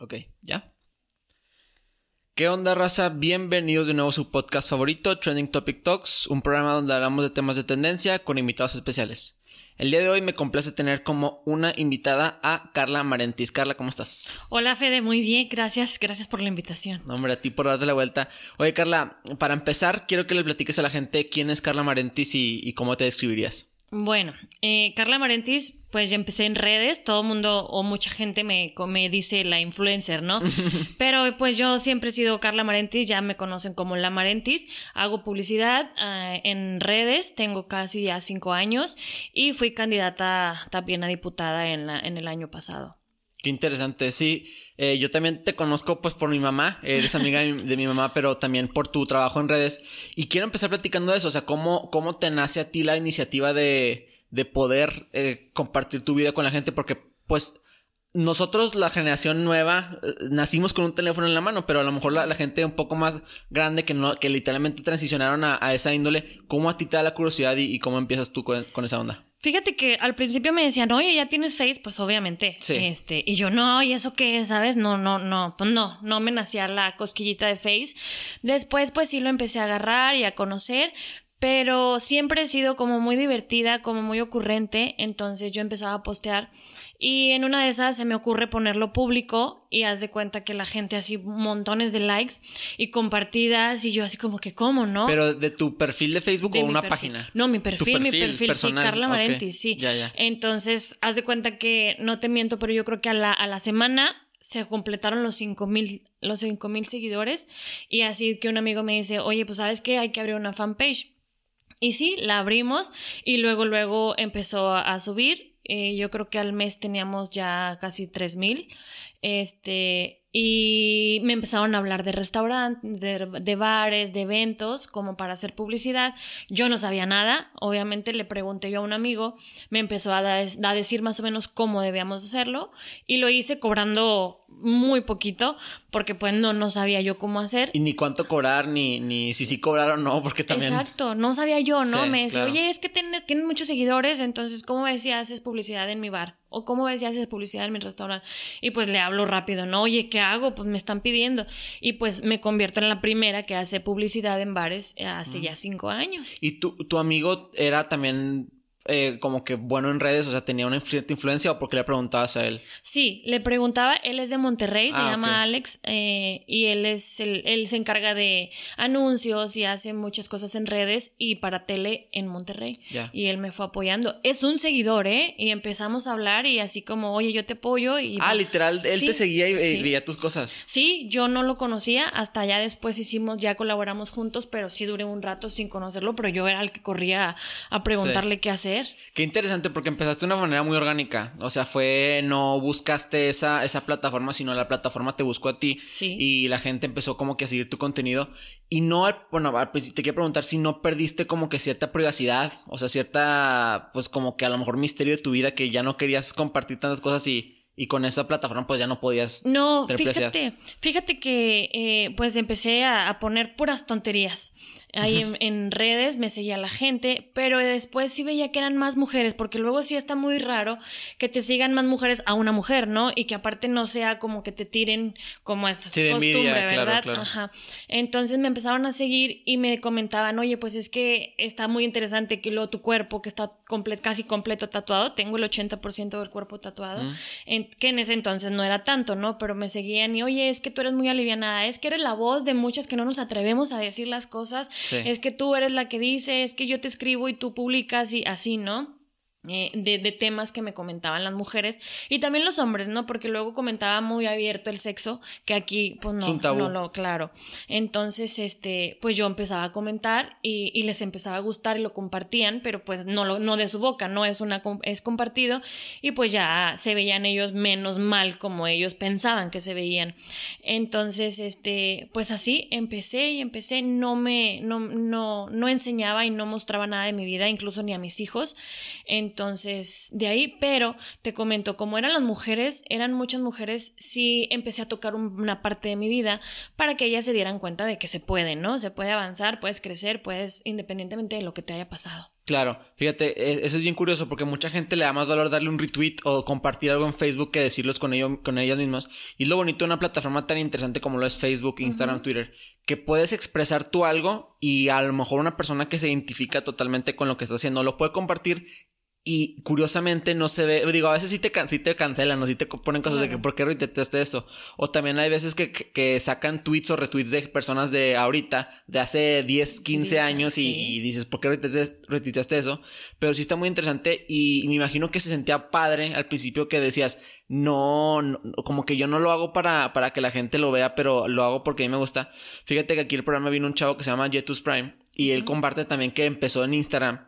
Ok, ¿ya? ¿Qué onda, raza? Bienvenidos de nuevo a su podcast favorito, Trending Topic Talks, un programa donde hablamos de temas de tendencia con invitados especiales. El día de hoy me complace tener como una invitada a Carla Marentis. Carla, ¿cómo estás? Hola, Fede, muy bien, gracias, gracias por la invitación. No, hombre, a ti por darte la vuelta. Oye, Carla, para empezar, quiero que le platiques a la gente quién es Carla Marentis y, y cómo te describirías. Bueno, eh, Carla Marentis, pues ya empecé en redes, todo el mundo o mucha gente me, me dice la influencer, ¿no? Pero pues yo siempre he sido Carla Marentis, ya me conocen como la Marentis, hago publicidad uh, en redes, tengo casi ya cinco años y fui candidata también a diputada en, la, en el año pasado. Qué interesante, sí. Eh, yo también te conozco pues por mi mamá, eres amiga de, mi, mamá, pero también por tu trabajo en redes. Y quiero empezar platicando de eso, o sea, cómo, cómo te nace a ti la iniciativa de, de poder eh, compartir tu vida con la gente, porque pues nosotros, la generación nueva, eh, nacimos con un teléfono en la mano, pero a lo mejor la, gente un poco más grande que no, que literalmente transicionaron a, esa índole, ¿cómo a ti te da la curiosidad y, cómo empiezas tú con esa onda? Fíjate que al principio me decían, oye, ¿ya tienes Face? Pues obviamente. Sí. Este, y yo, no, ¿y eso qué? ¿Sabes? No, no, no, pues no, no me nacía la cosquillita de Face. Después, pues sí lo empecé a agarrar y a conocer, pero siempre he sido como muy divertida, como muy ocurrente, entonces yo empezaba a postear y en una de esas se me ocurre ponerlo público y haz de cuenta que la gente así montones de likes y compartidas y yo así como que cómo, ¿no? Pero de tu perfil de Facebook De o una perfil. página. No, mi perfil, mi perfil perfil, personal, sí, Carla. Marenti, sí. Ya, ya. Entonces, haz de cuenta que no te miento, pero yo creo que a la, a la semana se completaron los cinco mil los cinco mil seguidores y así que un amigo me dice, oye, pues sabes qué, hay que abrir una fanpage. Y sí, la abrimos y luego, luego empezó a, a subir. Eh, yo creo que al mes teníamos ya casi 3 mil. Este, y me empezaron a hablar de restaurantes, de, bares, de eventos, como para hacer publicidad. Yo no sabía nada. Obviamente le pregunté yo a un amigo, me empezó a, a decir más o menos cómo debíamos hacerlo y lo hice cobrando muy poquito porque pues no, no sabía yo cómo hacer. Y ni cuánto cobrar, ni, ni si sí cobrar o no, porque también... Exacto, no sabía yo, ¿no? Sí, me decía, claro. oye, es que tienes, tienen muchos seguidores, entonces, ¿cómo ves si haces publicidad en mi bar? O ¿cómo ves si haces publicidad en mi restaurante? Y pues le hablo rápido, ¿no? Oye, ¿qué hago? Pues me están pidiendo. Y pues me convierto en la primera que hace publicidad en bares hace mm. ya cinco años. ¿Y tu, tu amigo era también eh, como que bueno en redes, o sea, tenía una cierta influencia o porque le preguntabas a él? Sí, le preguntaba, él es de Monterrey, se Ah, llama. Alex, eh, y él es el, él se encarga de anuncios y hace muchas cosas en redes y para tele en Monterrey. Y él me fue apoyando. Es un seguidor, ¿eh? Y empezamos a hablar y así como, oye, yo te apoyo y... Ah, literal, él Sí, te seguía y, veía tus cosas. Sí, yo no lo conocía, hasta ya después hicimos, ya colaboramos juntos, pero sí duré un rato sin conocerlo, pero yo era el que corría a preguntarle qué hacer. Qué interesante porque empezaste de una manera muy orgánica. O sea, fue, no buscaste esa, esa plataforma, sino la plataforma te buscó a ti. Sí. Y la gente empezó como que a seguir tu contenido. Y no, bueno, te quiero preguntar si no perdiste como que cierta privacidad. O sea, cierta, pues como que a lo mejor misterio de tu vida que ya no querías compartir tantas cosas y, y con esa plataforma pues ya no podías. No, fíjate, fíjate que eh, pues empecé a, a poner puras tonterías. Ahí en, en redes me seguía la gente, pero después sí veía que eran más mujeres, porque luego sí está muy raro que te sigan más mujeres a una mujer, ¿no? Y que aparte no sea como que te tiren como es Sí, costumbre, ¿verdad? claro. Ajá. Entonces me empezaron a seguir y me comentaban, oye, pues es que está muy interesante que luego tu cuerpo, que está comple- casi completo tatuado, tengo el 80% del cuerpo tatuado, Mm. en- que en ese entonces no era tanto, ¿no? Pero me seguían y, oye, es que tú eres muy alivianada, es que eres la voz de muchas que no nos atrevemos a decir las cosas, Es que tú eres la que dice, es que yo te escribo y tú publicas y así, ¿no? Eh, de, de temas que me comentaban las mujeres y también los hombres, ¿no? Porque luego comentaba muy abierto el sexo, que aquí, pues no, no lo, claro. Entonces, este, pues yo empezaba a comentar y, y les empezaba a gustar y lo compartían, pero pues no, lo, no de su boca, no es una es compartido y pues ya se veían ellos menos mal como ellos pensaban que se veían. Entonces, este, pues así empecé y empecé, no me, no, no, no enseñaba y no mostraba nada de mi vida, incluso ni a mis hijos. Entonces, de ahí, pero te comento, como eran las mujeres, eran muchas mujeres, sí empecé a tocar un- una parte de mi vida para que ellas se dieran cuenta de que se puede, ¿no? Se puede avanzar, puedes crecer, puedes, independientemente de lo que te haya pasado. Claro, fíjate, e, eso es bien curioso porque mucha gente le da más valor darle un retweet o compartir algo en Facebook que decirlos con, ellos, con ellas mismas. Y es lo bonito de una plataforma tan interesante como lo es Facebook, Instagram, Twitter, que puedes expresar tú algo y a lo mejor una persona que se identifica totalmente con lo que está haciendo lo puede compartir y curiosamente no se ve, digo, a veces sí te, sí te cancelan o sí te ponen cosas de que por qué retuiteaste eso. O también hay veces que, que, sacan tweets o retweets de personas de ahorita, de hace 10, 15 años y, dices, ¿por qué retuiteaste eso? Pero sí está muy interesante y, me imagino que se sentía padre al principio que decías, no, como que yo no lo hago para, para que la gente lo vea, pero lo hago porque a mí me gusta. Fíjate que aquí el programa vino un chavo que se llama Jetus Prime y él comparte también que empezó en Instagram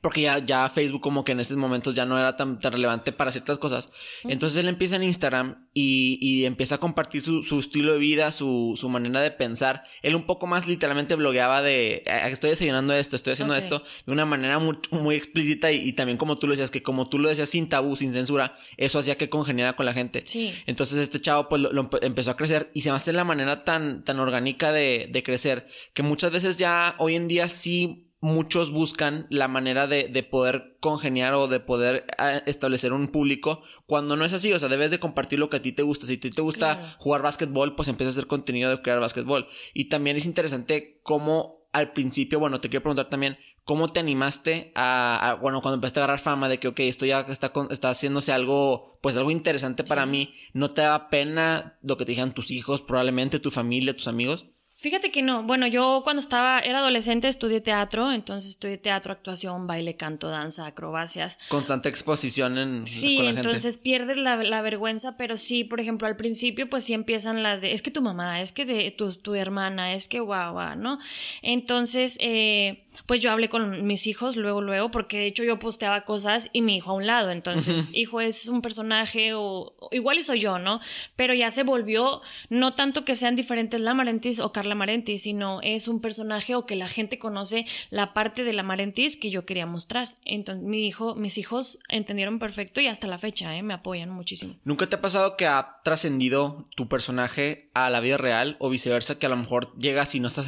porque ya, ya Facebook como que en estos momentos ya no era tan, tan relevante para ciertas cosas. Entonces él empieza en Instagram y, y empieza a compartir su, su, estilo de vida, su, su manera de pensar. Él un poco más literalmente blogueaba de, estoy desayunando esto, estoy haciendo esto, de una manera muy, muy explícita y, y, también como tú lo decías, que como tú lo decías sin tabú, sin censura, eso hacía que congeniara con la gente. Sí. Entonces este chavo pues lo, empezó a crecer y se me hace la manera tan, tan orgánica de, de crecer que muchas veces ya hoy en día sí muchos buscan la manera de, de, poder congeniar o de poder ah, establecer un público cuando no es así. O sea, debes de compartir lo que a ti te gusta. Si a ti te gusta jugar básquetbol, pues empieza a hacer contenido de crear básquetbol. Y también es interesante cómo al principio, bueno, te quiero preguntar también, ¿cómo te animaste a, bueno, cuando empezaste a agarrar fama de que, ok, esto ya está, está haciéndose algo, pues algo interesante para mí, ¿no te da pena lo que te dijeran tus hijos, probablemente tu familia, tus amigos? Fíjate que no. Bueno, yo cuando estaba, era adolescente, estudié teatro, entonces estudié teatro, actuación, baile, canto, danza, acrobacias. Constante exposición en sí, con la entonces pierdes la, vergüenza, pero sí, por ejemplo, al principio, pues sí empiezan las de, es que tu mamá, es que de tu, tu hermana, es que guau, guau, ¿no? Entonces, eh, pues yo hablé con mis hijos luego, luego, porque de hecho yo posteaba cosas y mi hijo a un lado, entonces, hijo es un personaje o, igual y soy yo, ¿no? Pero ya se volvió, no tanto que sean diferentes la Marentis o Carla la Marentis, sino es un personaje o que la gente conoce la parte de la Marentis que yo quería mostrar. Entonces, mi hijo, mis hijos entendieron perfecto y hasta la fecha ¿eh? me apoyan muchísimo. ¿Nunca te ha pasado que ha trascendido tu personaje a la vida real o viceversa, que a lo mejor llegas y no estás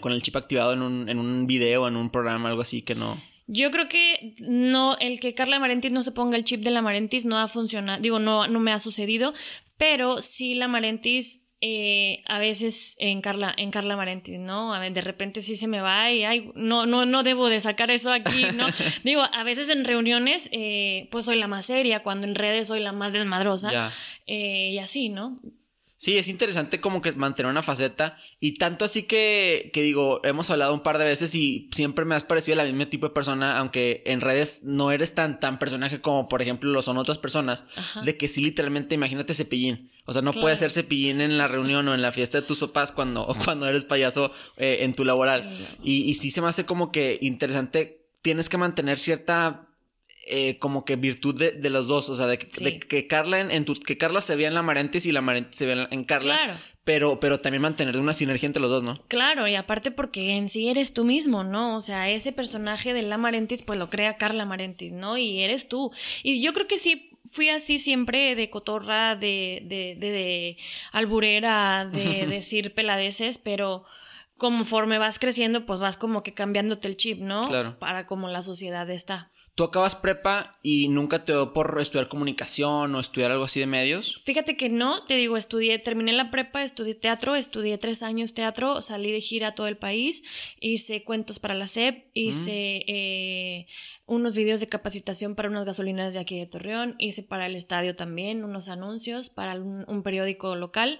con el chip activado en un, en un video, en un programa, algo así que no? Yo creo que no, el que Carla Marentis no se ponga el chip de la Marentis no ha funcionado, digo, no, no me ha sucedido, pero sí la Marentis eh, a veces en Carla, en Carla Marenti, ¿no? A ver, de repente sí se me va y ay, no, no, no debo de sacar eso aquí, ¿no? Digo, a veces en reuniones, eh, pues soy la más seria, cuando en redes soy la más desmadrosa. Eh, y así, ¿no? Sí, es interesante como que mantener una faceta y tanto así que, que digo, hemos hablado un par de veces y siempre me has parecido la misma tipo de persona, aunque en redes no eres tan, tan personaje como por ejemplo lo son otras personas, de que sí literalmente imagínate cepillín. O sea, no puedes ser cepillín en la reunión o en la fiesta de tus papás cuando, cuando eres payaso eh, en tu laboral. Y, y sí se me hace como que interesante, tienes que mantener cierta eh, como que virtud de, de, los dos, o sea, de, que Carla en, tu, que Carla se vea en la Marentis y la Marentis se vea en Carla. Claro. Pero, pero también mantener una sinergia entre los dos, ¿no? Claro, y aparte porque en sí eres tú mismo, ¿no? O sea, ese personaje de la Marentis, pues lo crea Carla Marentis, ¿no? Y eres tú. Y yo creo que sí fui así siempre de cotorra, de, de, de, de alburera, de decir peladeces, pero conforme vas creciendo, pues vas como que cambiándote el chip, ¿no? Claro. Para como la sociedad está. ¿Tú acabas prepa y nunca te dio por estudiar comunicación o estudiar algo así de medios? Fíjate que no, te digo, estudié, terminé la prepa, estudié teatro, estudié tres años teatro, salí de gira a todo el país, hice cuentos para la SEP, hice eh, unos videos de capacitación para unas gasolineras de aquí de Torreón, hice para el estadio también unos anuncios para un, periódico local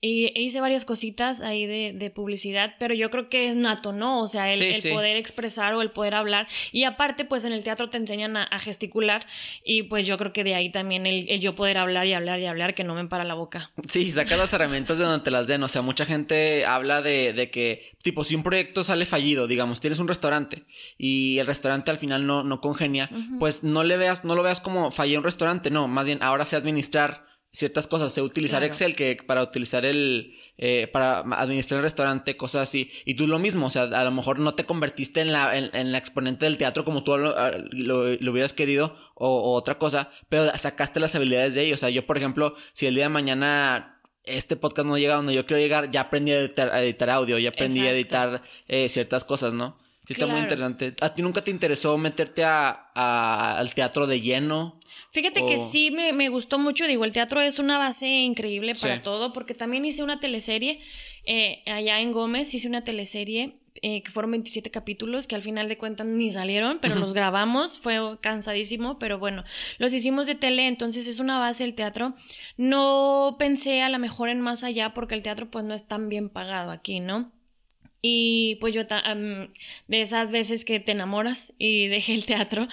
y e hice varias cositas ahí de, publicidad, pero yo creo que es nato, ¿no? O sea, el, poder expresar o el poder hablar y aparte pues en el teatro te enseñan a, gesticular y pues yo creo que de ahí también el, yo poder hablar y hablar y hablar que no me para la boca. Sí, saca las herramientas de donde te las den, o sea, mucha gente habla de, de que tipo si un proyecto sale fallido, digamos, tienes un restaurante y el restaurante al final no no congenia, pues no le veas, no lo veas como fallé un restaurante, no, más bien ahora sé administrar ciertas cosas, sé utilizar Excel que para utilizar el, eh, para administrar el restaurante, cosas así. Y tú lo mismo, o sea, a lo mejor no te convertiste en la, en, la exponente del teatro como tú lo, lo, hubieras querido o, otra cosa, pero sacaste las habilidades de ahí. O sea, yo, por ejemplo, si el día de mañana este podcast no llega donde yo quiero llegar, ya aprendí a editar, audio, ya aprendí a editar eh, ciertas cosas, ¿no? Sí, está muy interesante. ¿A ti nunca te interesó meterte a, a- al teatro de lleno? Fíjate que sí me, me gustó mucho, digo, el teatro es una base increíble para Sí. todo, porque también hice una teleserie eh, allá en Gómez, hice una teleserie eh, que fueron 27 capítulos, que al final de cuentas ni salieron, pero los grabamos, fue cansadísimo, pero bueno, los hicimos de tele, entonces es una base el teatro. No pensé a lo mejor en más allá, porque el teatro pues no es tan bien pagado aquí, ¿no? Y pues yo am, de esas veces que te enamoras y dejé el teatro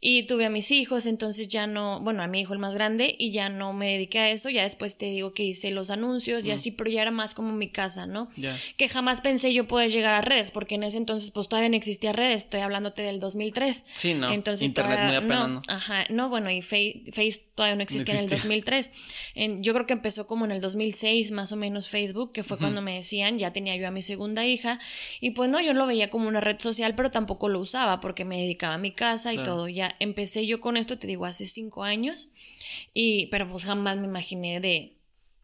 y tuve a mis hijos, entonces ya no, bueno, a mi hijo el más grande y ya no me dediqué a eso, ya después te digo que hice los anuncios y así, pero ya era más como mi casa, ¿no? Que jamás pensé yo poder llegar a redes, porque en ese entonces pues todavía no existía redes, estoy hablándote del 2003. Sí, no. Entonces Internet todavía- muy apenas, no, ¿no? Ajá, no, bueno, y Face, Face todavía no existía en el existía. 2003. En- yo creo que empezó como en el 2006 más o menos Facebook, que fue cuando me decían, ya tenía yo a mi segunda hija, y pues no, yo lo veía como una red social, pero tampoco lo usaba porque me dedicaba a mi casa y Claro. todo. Ya empecé yo con esto, te digo, hace cinco años, y, pero pues jamás me imaginé de,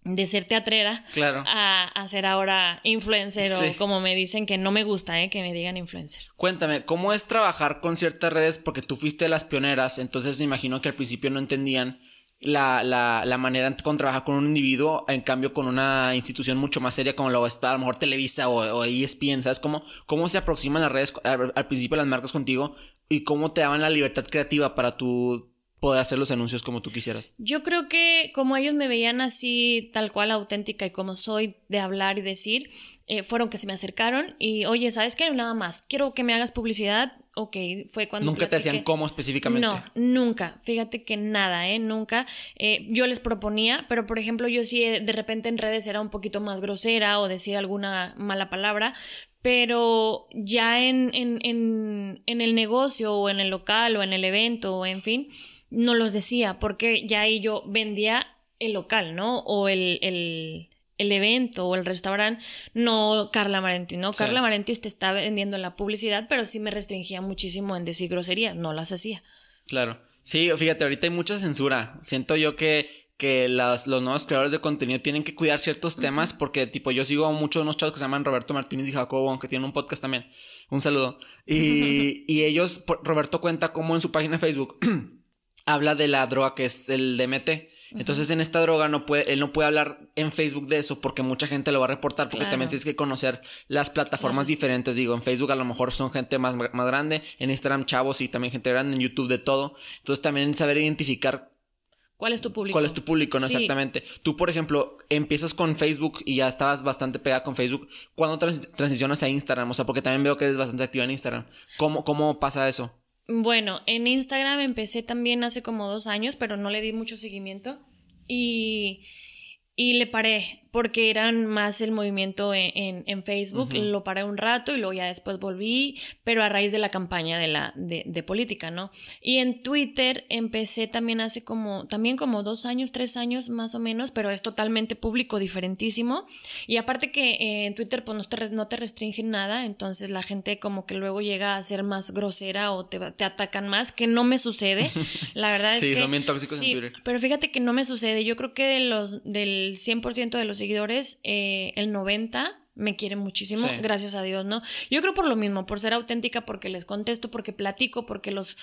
de ser teatrera Claro. a, a ser ahora influencer Sí. o como me dicen que no me gusta, ¿eh? que me digan influencer. Cuéntame, ¿cómo es trabajar con ciertas redes? Porque tú fuiste de las pioneras, entonces me imagino que al principio no entendían la, la, manera con trabajar con un individuo, en cambio con una institución mucho más seria como lo está a lo mejor Televisa o, o ESPN, ¿sabes? ¿Cómo, ¿Cómo se aproximan las redes al, al principio las marcas contigo y cómo te daban la libertad creativa para tú poder hacer los anuncios como tú quisieras? Yo creo que como ellos me veían así, tal cual auténtica y como soy de hablar y decir, eh, fueron que se me acercaron y, oye, ¿sabes qué? Nada más, quiero que me hagas publicidad. Ok, fue cuando... Nunca te decían platiqué. cómo específicamente. No, nunca. Fíjate que nada, ¿eh? Nunca. Eh, yo les proponía, pero por ejemplo, yo sí eh, de repente en redes era un poquito más grosera o decía alguna mala palabra, pero ya en, en, en, en el negocio o en el local o en el evento o en fin, no los decía porque ya ahí yo vendía el local, ¿no? O el, el, el evento o el restaurante, no Carla Marenti, ¿no? Sí. Carla Marenti te está vendiendo la publicidad, pero sí me restringía muchísimo en decir groserías, no las hacía. Claro. Sí, fíjate, ahorita hay mucha censura. Siento yo que, que las, los nuevos creadores de contenido tienen que cuidar ciertos temas porque, tipo, yo sigo a muchos unos chavos que se llaman Roberto Martínez y Jacobo, que tienen un podcast también. Un saludo. Y, y ellos, Roberto cuenta cómo en su página de Facebook habla de la droga que es el DMT. Entonces, en esta droga no puede, él no puede hablar en Facebook de eso porque mucha gente lo va a reportar. Porque Claro. también tienes que conocer las plataformas diferentes. Digo, en Facebook a lo mejor son gente más, más grande, en Instagram chavos y también gente grande, en YouTube de todo. Entonces, también saber identificar ¿Cuál es tu público? cuál es tu público, ¿no? Sí. Exactamente. Tú, por ejemplo, empiezas con Facebook y ya estabas bastante pegada con Facebook. ¿Cuándo trans- transicionas a Instagram? O sea, porque también veo que eres bastante activa en Instagram. ¿Cómo, cómo pasa eso? Bueno, en Instagram empecé también hace como dos años, pero no le di mucho seguimiento y, y le paré porque eran más el movimiento en, en- en Facebook. Ujú. Lo paré un rato y luego ya después volví, pero a raíz de la campaña de, la, de, de política, ¿no? Y en Twitter empecé también hace como, también como dos años, tres años más o menos, pero es totalmente público, diferentísimo. Y aparte que eh, en Twitter pues no te, no te restringen nada, entonces la gente como que luego llega a ser más grosera o te, te atacan más, que no me sucede. La verdad es Sí, que... son bien tóxicos en sí, Twitter. Pero fíjate que no me sucede. Yo creo que de los, del 100% de los seguidores, eh, el 90% me quieren muchísimo, Sí. gracias a Dios, ¿no? Yo creo por lo mismo, por ser auténtica, porque les contesto, porque platico, porque los...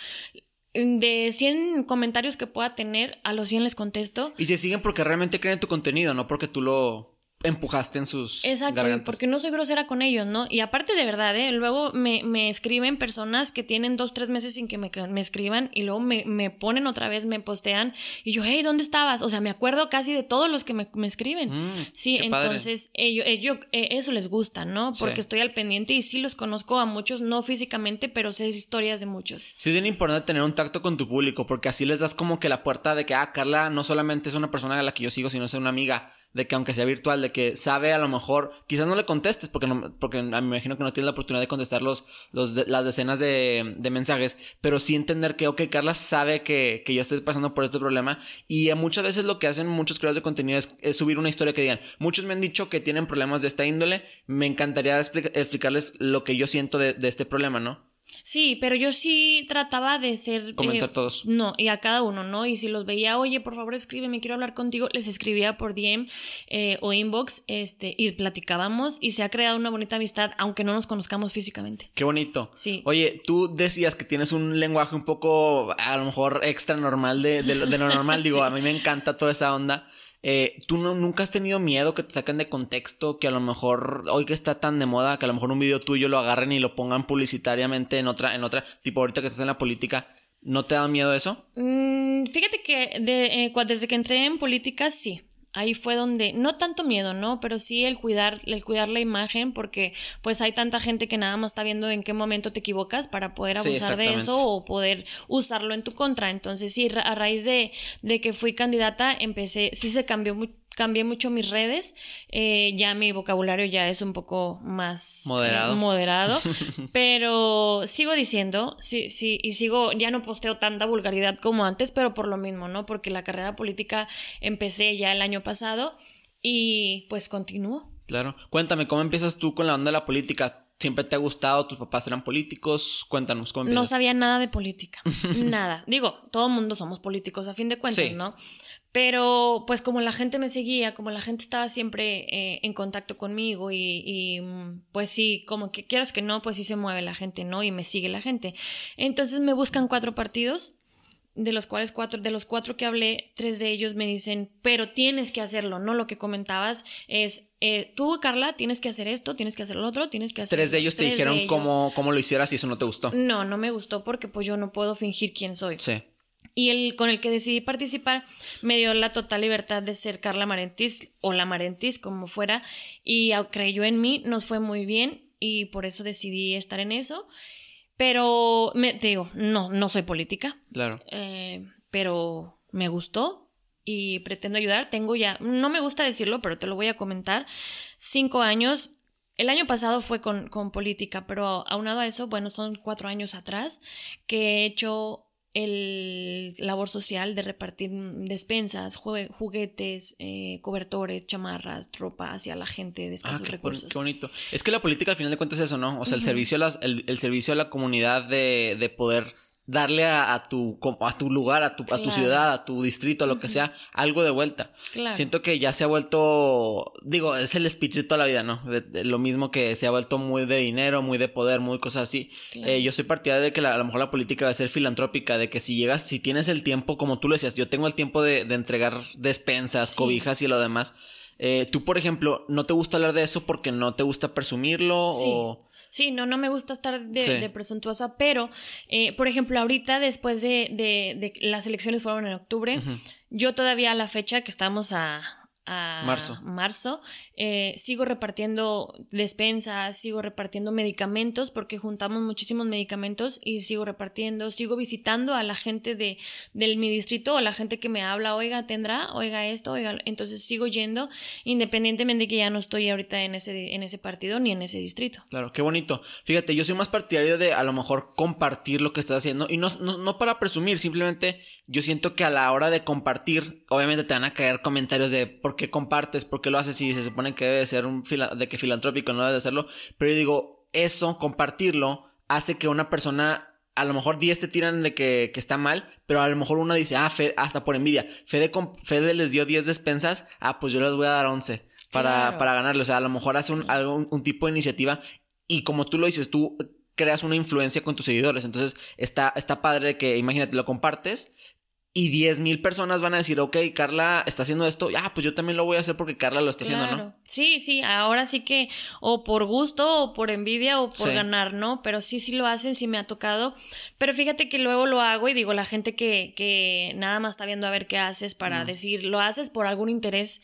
De 100 comentarios que pueda tener, a los 100 les contesto. Y te siguen porque realmente creen en tu contenido, no porque tú lo empujaste en sus Exacto, gargantas. porque no soy grosera con ellos, ¿no? Y aparte de verdad, ¿eh? Luego me, me escriben personas que tienen dos, tres meses sin que me, me escriban y luego me, me ponen otra vez, me postean y yo, hey, ¿dónde estabas? O sea, me acuerdo casi de todos los que me, me escriben. Mm, sí, entonces ellos, ellos, eh, eso les gusta, ¿no? Porque Sí. estoy al pendiente y sí los conozco a muchos, no físicamente, pero sé historias de muchos. Sí es bien importante tener un tacto con tu público, porque así les das como que la puerta de que, ah, Carla no solamente es una persona a la que yo sigo, sino es una amiga, de que aunque sea virtual, de que sabe a lo mejor, quizás no le contestes, porque, no, porque me imagino que no tienes la oportunidad de contestar los, los de- las decenas de, de mensajes, pero sí entender que, ok, Carla sabe que, que yo estoy pasando por este problema, y muchas veces lo que hacen muchos creadores de contenido es, subir una historia que digan, muchos me han dicho que tienen problemas de esta índole, me encantaría explica- explicarles lo que yo siento de, de este problema, ¿no? Sí, pero yo sí trataba de ser... Comentar eh, todos. No, y a cada uno, ¿no? Y si los veía, oye, por favor escríbeme, quiero hablar contigo, les escribía por DM eh, o inbox este, y platicábamos y se ha creado una bonita amistad, aunque no nos conozcamos físicamente. Qué bonito. Sí. Oye, tú decías que tienes un lenguaje un poco, a lo mejor, extra normal de, de lo, de lo normal. Digo, a mí me encanta toda esa onda. Eh, ¿Tú no, nunca has tenido miedo que te saquen de contexto? Que a lo mejor, hoy que está tan de moda, que a lo mejor un video tuyo lo agarren y lo pongan publicitariamente en otra, en otra, tipo ahorita que estás en la política, ¿no te da miedo eso? Mm, fíjate que de- eh, desde que entré en política, sí. Ahí fue donde, no tanto miedo, ¿no? Pero sí el cuidar, el cuidar la imagen, porque pues hay tanta gente que nada más está viendo en qué momento te equivocas para poder Sí, abusar de eso o poder usarlo en tu contra. Entonces sí, a raíz de, de que fui candidata, empecé, sí se cambió mu- cambié mucho mis redes, eh, ya mi vocabulario ya es un poco más eh, Moderado. moderado, pero sigo diciendo, sí, sí, y sigo, ya no posteo tanta vulgaridad como antes, pero por lo mismo, ¿no? Porque la carrera política empecé ya el año pasado y pues continúo. Claro. Cuéntame, ¿cómo empiezas tú con la onda de la política? ¿Siempre te ha gustado? ¿Tus papás eran políticos? Cuéntanos, ¿cómo No sabía nada de política, nada. Digo, todo el mundo somos políticos a fin de cuentas, Sí. ¿no? Pero pues como la gente me seguía, como la gente estaba siempre eh, en contacto conmigo y, y, mm, pues sí, como que quieras que no, pues sí se mueve la gente, ¿no? Y me sigue la gente. Entonces me buscan cuatro partidos, de los cuales cuatro, de los cuatro que hablé, tres de ellos me dicen, pero tienes que hacerlo, ¿no? Lo que comentabas es, eh, tú, Carla, tienes que hacer esto, tienes que hacer lo otro, tienes que hacer... Tres de ellos te Tres de dijeron ellos. cómo, cómo lo hicieras y eso no te gustó. No, no me gustó porque pues yo no puedo fingir quién soy. Sí. Y el con el que decidí participar me dio la total libertad de ser Carla Marentis o la Marentis, como fuera, y creyó en mí, nos fue muy bien y por eso decidí estar en eso. Pero me, te digo, no, no soy política, Claro. eh, pero me gustó y pretendo ayudar. Tengo ya, no me gusta decirlo, pero te lo voy a comentar, cinco años. El año pasado fue con, con política, pero aunado a eso, bueno, son cuatro años atrás que he hecho el labor social de repartir despensas, juguetes, eh, cobertores, chamarras, ropa hacia la gente de Ah, escasos qué, recursos. qué bonito. Es que la política al final de cuentas es eso, ¿no? O sea, el servicio a las- el, el servicio a la comunidad de, de poder darle a, a tu a tu lugar, a tu, a tu ciudad, a tu distrito, a lo que sea, algo de vuelta. Claro. Siento que ya se ha vuelto, digo, es el speech de toda la vida, ¿no? De- de lo mismo que se ha vuelto muy de dinero, muy de poder, muy cosas así. Claro. Eh, yo soy partidario de que la- a lo mejor la política debe ser filantrópica, de que si llegas, si tienes el tiempo, como tú lo decías, yo tengo el tiempo de, de entregar despensas, Sí. cobijas y lo demás. Eh, tú, por ejemplo, ¿no te gusta hablar de eso porque no te gusta presumirlo? Sí. O... Sí, no, no me gusta estar de, Sí. de presuntuosa, pero, eh, por ejemplo, ahorita, después de, de, las elecciones fueron en octubre, yo todavía a la fecha que estamos a, a Marzo. marzo, eh, sigo repartiendo despensas, sigo repartiendo medicamentos, porque juntamos muchísimos medicamentos y sigo repartiendo, sigo visitando a la gente de, del mi distrito o la gente que me habla, oiga, tendrá, oiga esto, oiga, entonces sigo yendo, independientemente de que ya no estoy ahorita en ese, en ese partido ni en ese distrito. Claro, qué bonito. Fíjate, yo soy más partidario de a lo mejor compartir lo que estás haciendo y no, no, no para presumir, simplemente yo siento que a la hora de compartir, obviamente te van a caer comentarios de por qué compartes, por qué lo haces y se supone que debe de ser un fila- de que filantrópico no debe de hacerlo, pero yo digo, eso, compartirlo, hace que una persona a lo mejor 10 te tiran de que, que está mal, pero a lo mejor una dice, ah, Fe- hasta por envidia, Fede, Fede les dio 10 despensas, ah, pues yo les voy a dar 11 para, Claro. para ganarle. O sea, a lo mejor hace un, algo, un, un tipo de iniciativa y como tú lo dices, tú creas una influencia con tus seguidores. Entonces, está, está padre de que, imagínate, lo compartes y 10 mil personas van a decir, ok, Carla está haciendo esto, ah, pues yo también lo voy a hacer porque Carla lo está haciendo, ¿no? Sí, sí, ahora sí que o por gusto o por envidia o por Sí. ganar, ¿no? Pero sí, sí lo hacen, sí me ha tocado. Pero fíjate que luego lo hago y digo, la gente que, que nada más está viendo a ver qué haces para decir, lo haces por algún interés.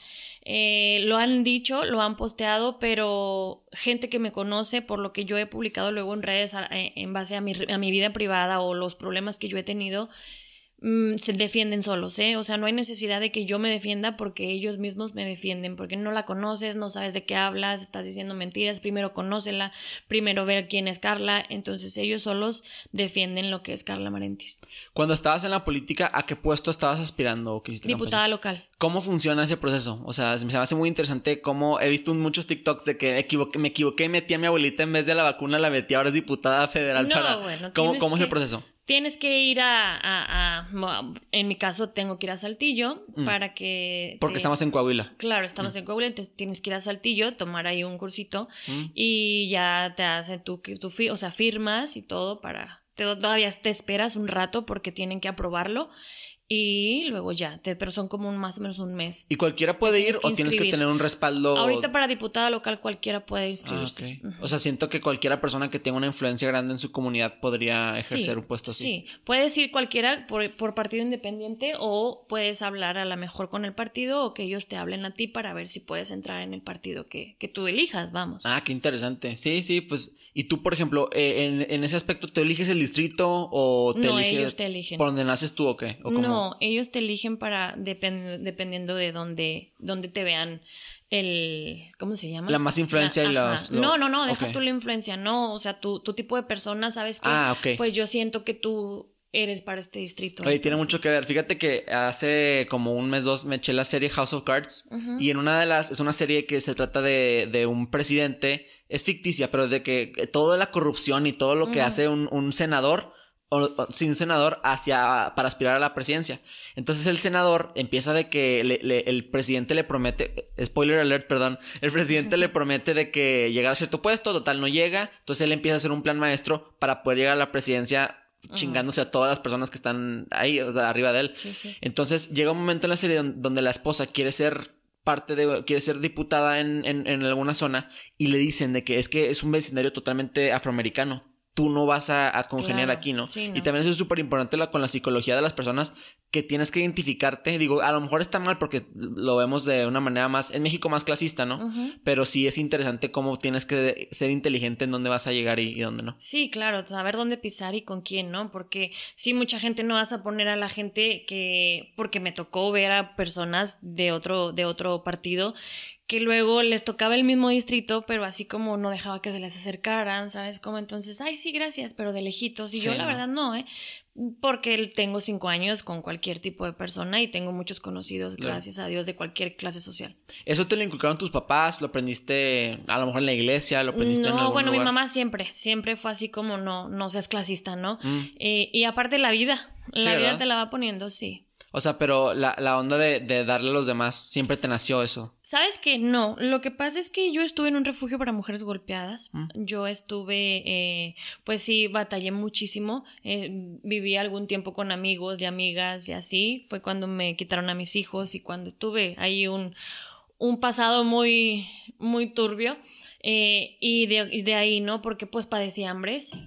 eh, lo han dicho, lo han posteado, pero gente que me conoce por lo que yo he publicado luego en redes eh, en base a mi, a mi vida privada o los problemas que yo he tenido, mm, se defienden solos, ¿eh? O sea, no hay necesidad de que yo me defienda porque ellos mismos me defienden, porque no la conoces, no sabes de qué hablas, estás diciendo mentiras, primero conócela, primero ver quién es Carla, entonces ellos solos defienden lo que es Carla Marentis. Cuando estabas en la política, ¿a qué puesto estabas aspirando o Diputada local. ¿Cómo funciona ese proceso? O sea, me hace muy interesante cómo he visto muchos TikToks de que me equivoqué, me equivoqué y metí a mi abuelita en vez de la vacuna, la metí, ahora es diputada federal no, Bueno, ¿Cómo, ¿Cómo es el proceso? Tienes que ir a, en mi caso tengo que ir a Saltillo mm. para que... Porque estamos en Coahuila. Claro, estamos mm. en Coahuila, entonces tienes que ir a Saltillo, tomar ahí un cursito mm. y ya te hace tu, tu, o sea, firmas y todo para... todavía te esperas un rato porque tienen que aprobarlo y luego ya, pero son como un, más o menos un mes. ¿Y cualquiera puede ir o tienes que tener un respaldo? Ahorita para diputada local cualquiera puede inscribirse. Ah, O sea, siento que cualquiera persona que tenga una influencia grande en su comunidad podría ejercer un puesto así. Sí, puedes ir cualquiera por, por, partido independiente o puedes hablar a lo mejor con el partido o que ellos te hablen a ti para ver si puedes entrar en el partido que, que tú elijas, vamos. Ah, qué interesante. Sí, sí, pues y tú, por ejemplo, eh, en, en, ese aspecto, ¿te eliges el distrito o te no, eliges? ellos te eligen. ¿Por dónde naces tú o qué? no, ellos te eligen para, dependiendo de dónde, dónde te vean el, ¿cómo se llama? La más influencia y los, No, no, no, deja tú la influencia, no, o sea, tu, tu tipo de persona, ¿sabes qué? Ah, ok. Pues yo siento que tú eres para este distrito. Oye, tiene mucho que ver. Fíjate que hace como un mes, dos, me eché la serie House of Cards. Y en una de las, es una serie que se trata de, de un presidente, es ficticia, pero de que toda la corrupción y todo lo que hace un, un senador, o, sin senador, hacia, para aspirar a la presidencia. Entonces el senador empieza de que el presidente le promete, spoiler alert, perdón, el presidente le promete de que llegar a cierto puesto, total no llega, entonces él empieza a hacer un plan maestro para poder llegar a la presidencia chingándose a todas las personas que están ahí, o sea, arriba de él. Entonces llega un momento en la serie donde la esposa quiere ser parte de, quiere ser diputada en, en, en, alguna zona y le dicen de que es que es un vecindario totalmente afroamericano tú no vas a, congeniar aquí, ¿no? Y también eso es súper importante con la psicología de las personas que tienes que identificarte. Digo, a lo mejor está mal porque lo vemos de una manera más, en México más clasista, ¿no? Pero sí es interesante cómo tienes que ser inteligente en dónde vas a llegar y, dónde no. Sí, claro, saber dónde pisar y con quién, ¿no? Porque sí, mucha gente no vas a poner a la gente que, porque me tocó ver a personas de otro, de otro partido que luego les tocaba el mismo distrito, pero así como no dejaba que se les acercaran, ¿sabes? Como entonces, ay, sí, gracias, pero de lejitos. Y yo la verdad no, ¿eh? Porque tengo cinco años con cualquier tipo de persona y tengo muchos conocidos, gracias a Dios, de cualquier clase social. ¿Eso te lo inculcaron tus papás? ¿Lo aprendiste a lo mejor en la iglesia? ¿Lo aprendiste no, en algún bueno, mi mamá siempre, siempre fue así como no, no seas clasista, ¿no? Mm. Eh, y aparte la vida, la vida te la va poniendo, sí. O sea, pero la, la onda de, de, darle a los demás, siempre te nació eso. Sabes que no. Lo que pasa es que yo estuve en un refugio para mujeres golpeadas. Mm. Yo estuve, eh, pues sí, batallé muchísimo. Eh, viví algún tiempo con amigos y amigas y así. Fue cuando me quitaron a mis hijos y cuando tuve ahí un, un pasado muy, muy turbio. Eh, y, de, y de ahí, ¿no? Porque pues padecí hambres.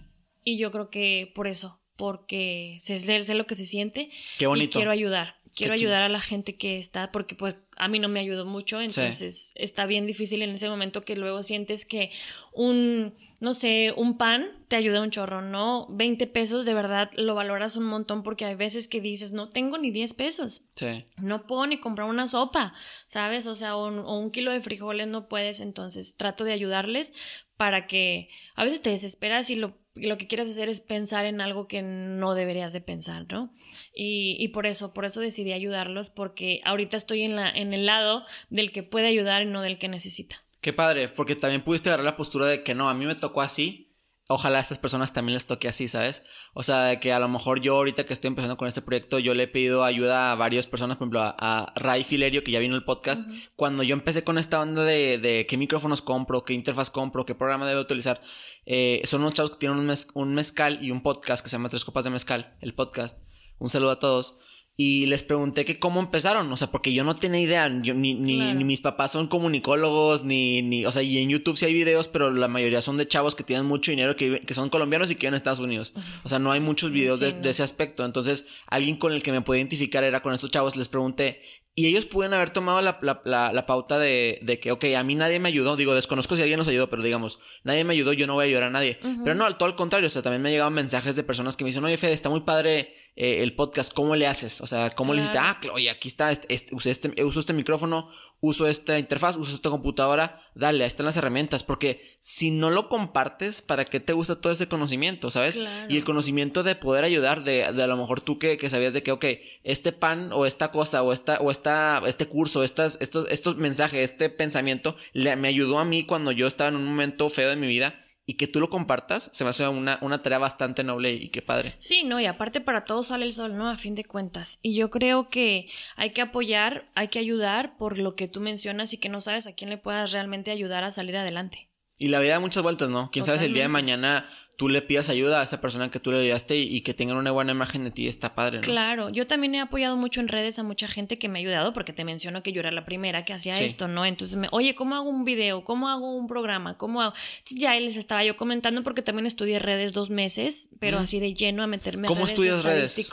Y yo creo que por eso porque sé, sé, lo que se siente. Qué bonito. Y quiero ayudar. Quiero ayudar a la gente que está, porque pues a mí no me ayudó mucho, entonces está bien difícil en ese momento que luego sientes que un, no sé, un pan te ayuda un chorro, ¿no? 20 pesos de verdad lo valoras un montón porque hay veces que dices, no tengo ni 10 pesos. Sí. No puedo ni comprar una sopa, ¿sabes? O sea, un, o un kilo de frijoles no puedes, entonces trato de ayudarles para que a veces te desesperas y lo lo que quieres hacer es pensar en algo que no deberías de pensar, ¿no? Y, y, por eso, por eso decidí ayudarlos, porque ahorita estoy en, la, en el lado del que puede ayudar y no del que necesita. Qué padre, porque también pudiste agarrar la postura de que no, a mí me tocó así, ojalá a estas personas también les toque así, ¿sabes? O sea, de que a lo mejor yo ahorita que estoy empezando con este proyecto, yo le he pedido ayuda a varias personas, por ejemplo, a, Ray Filerio, que ya vino el podcast. Cuando yo empecé con esta onda de, de, qué micrófonos compro, qué interfaz compro, qué programa debo utilizar, eh, son unos chavos que tienen un, un mezcal y un podcast que se llama Tres Copas de Mezcal, el podcast. Un saludo a todos y les pregunté que cómo empezaron, o sea, porque yo no tenía idea, yo, ni, ni, ni, mis papás son comunicólogos, ni, ni, o sea, y en YouTube sí hay videos, pero la mayoría son de chavos que tienen mucho dinero, que, que son colombianos y que viven en Estados Unidos. O sea, no hay muchos videos de, de, ese aspecto. Entonces, alguien con el que me pude identificar era con estos chavos, les pregunté Y ellos pueden haber tomado la, la, la, pauta de, de, que, ok, a mí nadie me ayudó. Digo, desconozco si alguien nos ayudó, pero digamos, nadie me ayudó, yo no voy a ayudar a nadie. Pero no, al todo al contrario. O sea, también me han llegado mensajes de personas que me dicen, oye, Fede, está muy padre eh, el podcast, ¿cómo le haces? O sea, ¿cómo le hiciste? Ah, oye, aquí está, este, este, este, uso este micrófono, uso esta interfaz, uso esta computadora, dale, ahí están las herramientas, porque si no lo compartes, ¿para qué te gusta todo ese conocimiento, sabes? Y el conocimiento de poder ayudar, de, de a lo mejor tú que, que, sabías de que, ok, este pan o esta cosa o esta, o esta, este curso, estas, estos, estos mensajes, este pensamiento, le, me ayudó a mí cuando yo estaba en un momento feo de mi vida y que tú lo compartas, se me hace una, una tarea bastante noble y qué padre. Sí, no, y aparte para todos sale el sol, ¿no? A fin de cuentas. Y yo creo que hay que apoyar, hay que ayudar por lo que tú mencionas y que no sabes a quién le puedas realmente ayudar a salir adelante. Y la vida da muchas vueltas, ¿no? Quién sabe si el día de mañana tú le pidas ayuda a esa persona que tú le ayudaste y, que tengan una buena imagen de ti, está padre, ¿no? Claro, yo también he apoyado mucho en redes a mucha gente que me ha ayudado, porque te menciono que yo era la primera que hacía esto, ¿no? Entonces, me, oye, ¿cómo hago un video? ¿Cómo hago un programa? ¿Cómo hago? Ya les estaba yo comentando porque también estudié redes dos meses, pero así de lleno a meterme ¿Cómo redes estudias redes?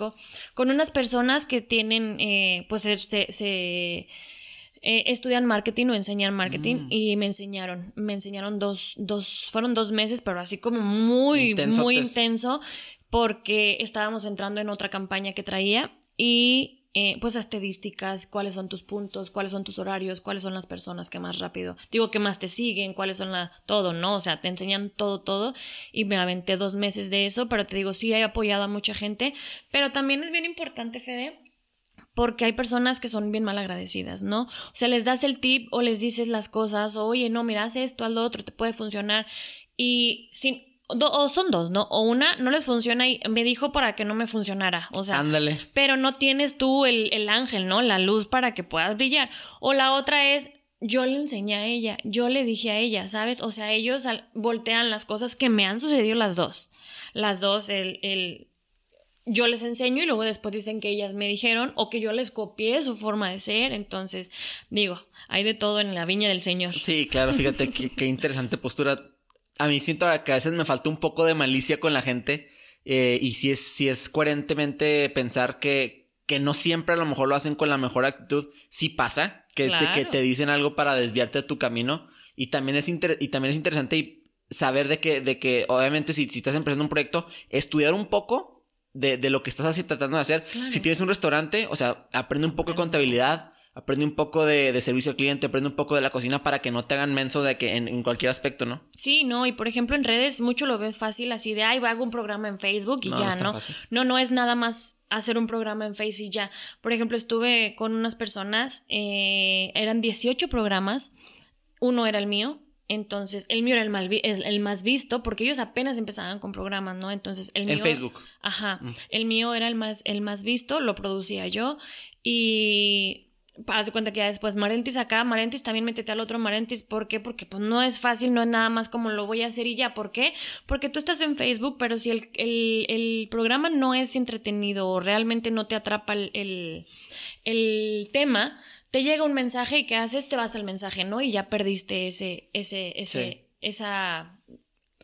Con unas personas que tienen, eh, pues, se, se eh, estudian marketing o enseñan marketing mm. y me enseñaron, me enseñaron dos, dos, fueron dos meses, pero así como muy, muy intenso porque estábamos entrando en otra campaña que traía y eh, pues estadísticas, cuáles son tus puntos, cuáles son tus horarios, cuáles son las personas que más rápido, digo que más te siguen, cuáles son la, todo, ¿no? O sea, te enseñan todo, todo y me aventé dos meses de eso, pero te digo, sí he apoyado a mucha gente, pero también es bien importante, Fede, porque hay personas que son bien mal agradecidas, ¿no? O sea, les das el tip o les dices las cosas, oye, no, mira, haz esto, haz lo otro, te puede funcionar. Y sin, o son dos, ¿no? O una no les funciona y me dijo para que no me funcionara. O sea, Ándale. pero no tienes tú el, el ángel, ¿no? La luz para que puedas brillar. O la otra es, yo le enseñé a ella, yo le dije a ella, ¿sabes? O sea, ellos voltean las cosas que me han sucedido las dos. Las dos, el, el yo les enseño y luego después dicen que ellas me dijeron o que yo les copié su forma de ser. Entonces, digo, hay de todo en la viña del Señor. Sí, claro, fíjate qué, interesante postura. A mí siento que a veces me falta un poco de malicia con la gente eh, y si es, si es coherentemente pensar que, que no siempre a lo mejor lo hacen con la mejor actitud, sí pasa, que, te, que te dicen algo para desviarte de tu camino y también es, y también es interesante saber de que, de que obviamente si, si estás empezando un proyecto, estudiar un poco de, de lo que estás así tratando de hacer. Si tienes un restaurante, o sea, aprende un poco de contabilidad, aprende un poco de, de, servicio al cliente, aprende un poco de la cocina para que no te hagan menso de que en, en, cualquier aspecto, ¿no? Sí, no, y por ejemplo en redes mucho lo ves fácil así de, ay, hago un programa en Facebook y ya, ¿no? No, no es nada más hacer un programa en Facebook y ya. Por ejemplo, estuve con unas personas, eh, eran 18 programas, uno era el mío, entonces, el mío era el, mal el, más visto porque ellos apenas empezaban con programas, ¿no? Entonces, el mío... En Facebook. Ajá. Mm. El mío era el más, el más visto, lo producía yo y... Para de cuenta que ya después Marentis acá, Marentis también métete al otro Marentis. ¿Por qué? Porque pues no es fácil, no es nada más como lo voy a hacer y ya. ¿Por qué? Porque tú estás en Facebook, pero si el, el, el programa no es entretenido o realmente no te atrapa el, el tema, te llega un mensaje y ¿qué haces? Te vas al mensaje, ¿no? Y ya perdiste ese, ese, ese, esa...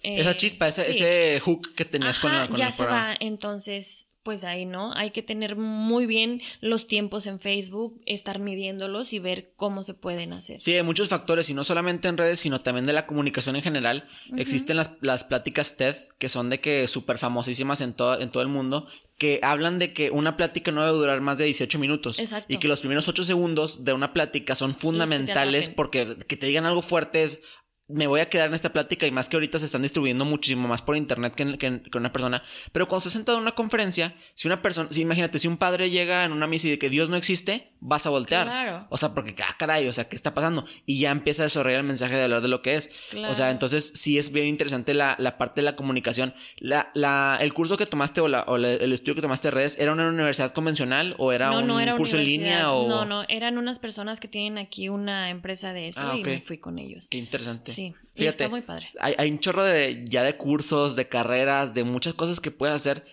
Eh, esa chispa, ese, ese, hook que tenías con, la, con ya se va, entonces, pues ahí, ¿no? Hay que tener muy bien los tiempos en Facebook, estar midiéndolos y ver cómo se pueden hacer. Sí, hay muchos factores, y no solamente en redes, sino también de la comunicación en general. Existen las, las pláticas TED, que son de que súper famosísimas en todo, en todo el mundo, que hablan de que una plática no debe durar más de 18 minutos. Exacto. Y que los primeros 8 segundos de una plática son fundamentales porque que te digan algo fuerte es, me voy a quedar en esta plática y más que ahorita se están distribuyendo muchísimo más por internet que, que, una persona. Pero cuando estás sentado en una conferencia, si una persona, si imagínate, si un padre llega en una misa y de que Dios no existe, vas a voltear. Claro. O sea, porque, ah, caray, o sea, ¿qué está pasando? Y ya empieza a desarrollar el mensaje de hablar de lo que es. O sea, entonces sí es bien interesante la, la parte de la comunicación. La, la, el curso que tomaste o, la, o el estudio que tomaste de redes, ¿era una universidad convencional o era un curso en línea? O... No, no, eran unas personas que tienen aquí una empresa de eso ah, y me fui con ellos. Qué interesante. Sí. Fíjate, está muy padre. Hay, hay, un chorro de ya de cursos, de carreras, de muchas cosas que puedes hacer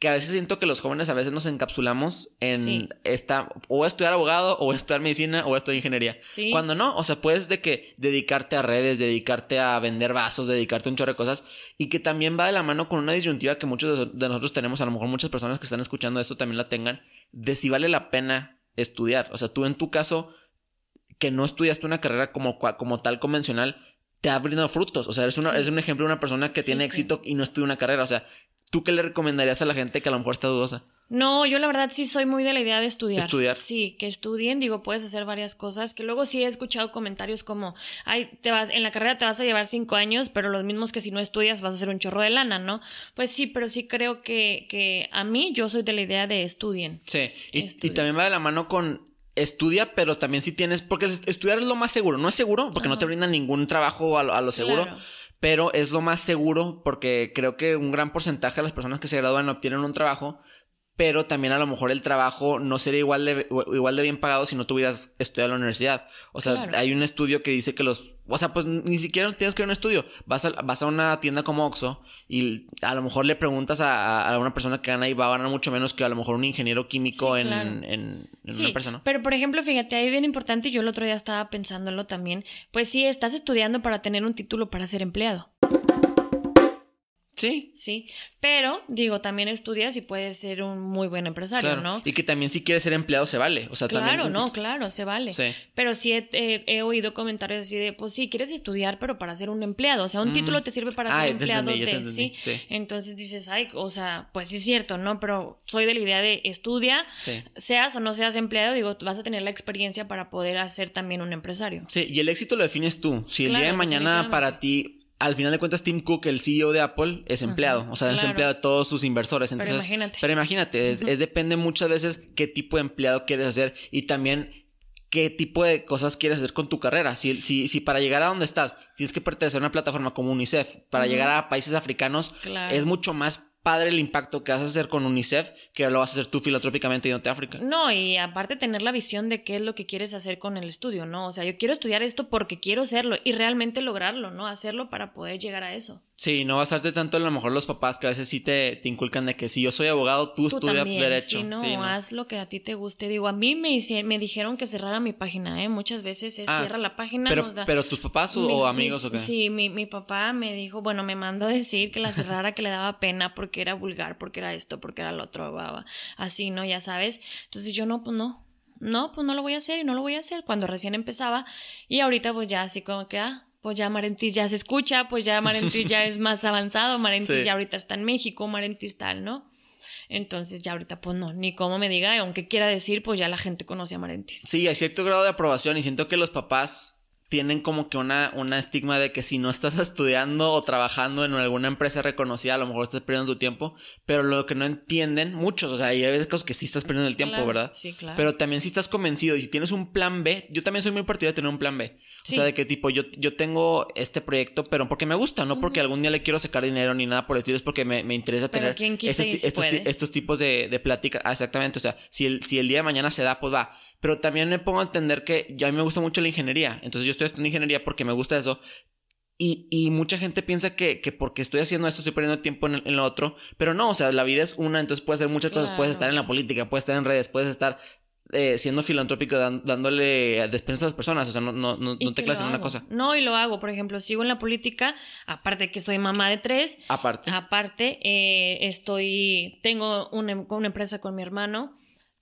que a veces siento que los jóvenes a veces nos encapsulamos en esta o estudiar abogado o estudiar medicina o estudiar ingeniería. Cuando no, o sea, puedes de que dedicarte a redes, dedicarte a vender vasos, dedicarte a un chorro de cosas y que también va de la mano con una disyuntiva que muchos de nosotros tenemos, a lo mejor muchas personas que están escuchando esto también la tengan, de si vale la pena estudiar. O sea, tú en tu caso, que no estudiaste una carrera como, como tal convencional, te ha brindado frutos. O sea, eres, una, un ejemplo de una persona que tiene éxito y no estudia una carrera. O sea, ¿tú qué le recomendarías a la gente que a lo mejor está dudosa? No, yo la verdad sí soy muy de la idea de estudiar. Estudiar. Sí, que estudien, digo, puedes hacer varias cosas, que luego sí he escuchado comentarios como, ay, te vas, en la carrera te vas a llevar cinco años, pero los mismos que si no estudias vas a hacer un chorro de lana, ¿no? Pues sí, pero sí creo que, que a mí yo soy de la idea de estudien. Sí, y, y también va de la mano con estudia, pero también si tienes, porque estudiar es lo más seguro, no es seguro porque no te brinda ningún trabajo a lo, seguro. Pero es lo más seguro porque creo que un gran porcentaje de las personas que se gradúan obtienen un trabajo pero también a lo mejor el trabajo no sería igual de, igual de bien pagado si no tuvieras estudiado en la universidad. O sea, hay un estudio que dice que los... O sea, pues ni siquiera tienes que ir a un estudio. Vas a, vas a una tienda como Oxxo y a lo mejor le preguntas a, una persona que gana y va a ganar mucho menos que a lo mejor un ingeniero químico en, en, una persona. Pero, por ejemplo, fíjate, ahí bien importante, yo el otro día estaba pensándolo también, pues sí, estás estudiando para tener un título para ser empleado. Sí. Sí. Pero, digo, también estudias y puedes ser un muy buen empresario, ¿no? Y que también si quieres ser empleado se vale. O sea, claro, no, claro, se vale. Sí. Pero sí he, oído comentarios así de, pues sí, quieres estudiar, pero para ser un empleado. O sea, un título te sirve para ser empleado de, ¿sí? Entonces dices, ay, o sea, pues sí es cierto, ¿no? Pero soy de la idea de estudia, seas o no seas empleado, digo, vas a tener la experiencia para poder hacer también un empresario. Sí, y el éxito lo defines tú. Si el día de mañana para ti al final de cuentas, Tim Cook, el CEO de Apple, es empleado. o sea, es empleado de todos sus inversores. Entonces, pero imagínate. Pero imagínate, es, depende muchas veces qué tipo de empleado quieres hacer y también qué tipo de cosas quieres hacer con tu carrera. Si, si, si para llegar a donde estás tienes que pertenecer a una plataforma como UNICEF, para llegar a países africanos, es mucho más padre el impacto que vas a hacer con UNICEF que lo vas a hacer tú filantrópicamente y a África. No, y aparte tener la visión de qué es lo que quieres hacer con el estudio, ¿no? O sea, yo quiero estudiar esto porque quiero hacerlo y realmente lograrlo, ¿no? Hacerlo para poder llegar a eso. Sí, no basarte tanto en a lo mejor los papás que a veces sí te, te inculcan de que si yo soy abogado, tú, estudias derecho. Sí no, haz lo que a ti te guste. Digo, a mí me, me dijeron que cerrara mi página, ¿eh? Muchas veces es ah, cierra la página. Pero, pero tus papás o, amigos o qué? Sí, mi, mi papá me dijo, bueno, me mandó a decir que la cerrara, que le daba pena porque era vulgar, porque era esto, porque era lo otro, así, ¿no? Ya sabes. Entonces yo no, pues no. No, pues no lo voy a hacer y no lo voy a hacer cuando recién empezaba. Y ahorita pues ya así como que, ah, pues ya Marentis ya se escucha, pues ya Marentis ya es más avanzado, Marentis ya ahorita está en México, Marentis tal, ¿no? Entonces ya ahorita pues no, ni cómo me diga, aunque quiera decir, pues ya la gente conoce a Marentis. Sí, hay cierto grado de aprobación y siento que los papás tienen como que una, una estigma de que si no estás estudiando o trabajando en alguna empresa reconocida, a lo mejor estás perdiendo tu tiempo, pero lo que no entienden muchos, o sea, hay veces que sí estás perdiendo el tiempo, ¿verdad? Sí, claro. Pero también si estás convencido y si tienes un plan B, yo también soy muy partidario de tener un plan B. O sea, de que tipo, yo, yo tengo este proyecto, pero porque me gusta, no porque algún día le quiero sacar dinero ni nada por el estilo, es porque me, interesa tener estos, tipos de, de pláticas. Ah, exactamente, o sea, si el, si el día de mañana se da, pues va. Pero también me pongo a entender que ya a mí me gusta mucho la ingeniería, entonces yo estoy estudiando ingeniería porque me gusta eso. Y, y, mucha gente piensa que, que, porque estoy haciendo esto estoy perdiendo tiempo en, en, lo otro. Pero no, o sea, la vida es una, entonces puedes hacer muchas cosas. Puedes estar en la política, puedes estar en redes, puedes estar eh, siendo filantrópico, dándole despensas a las personas, o sea, no, no, no, te clases en una cosa. No, y lo hago, por ejemplo, sigo en la política, aparte que soy mamá de tres. Aparte. Aparte, eh, estoy, tengo una, una empresa con mi hermano.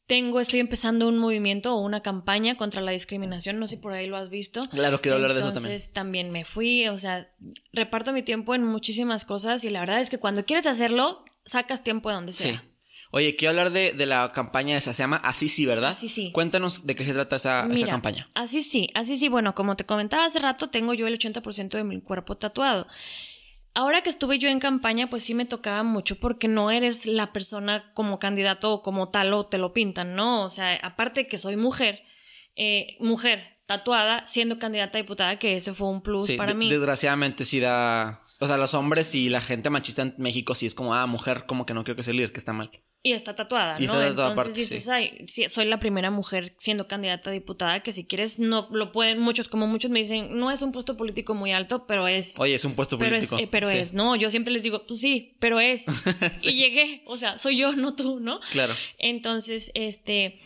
Tengo, estoy empezando un movimiento o una campaña contra la discriminación, no sé si por ahí lo has visto. Claro, quiero hablar de eso también. Entonces también me fui, o sea, reparto mi tiempo en muchísimas cosas y la verdad es que cuando quieres hacerlo, sacas tiempo de donde sea. Sí. Oye, quiero hablar de, de, la campaña esa, se llama Así sí, ¿verdad? Así sí. Cuéntanos de qué se trata esa, esa campaña. Así sí, así sí, bueno, como te comentaba hace rato, tengo yo el 80% de mi cuerpo tatuado. Ahora que estuve yo en campaña, pues sí me tocaba mucho porque no eres la persona como candidato o como tal o te lo pintan, ¿no? O sea, aparte que soy mujer, eh, mujer, tatuada siendo candidata a diputada, que ese fue un plus para mí. Desgraciadamente sí da. O sea, los hombres y la gente machista en México sí es como, ah, mujer, como que no quiero que sea líder, que está mal. Y está tatuada, ¿no? Entonces dices, ay, soy la primera mujer siendo candidata a diputada, que si quieres no lo pueden, muchos, como muchos me dicen, no es un puesto político muy alto, pero es. Oye, es un puesto político. Eh, pero es, no, yo siempre les digo, pues sí, pero es. Y llegué, o sea, soy yo, no tú, ¿no? Claro. Entonces, este.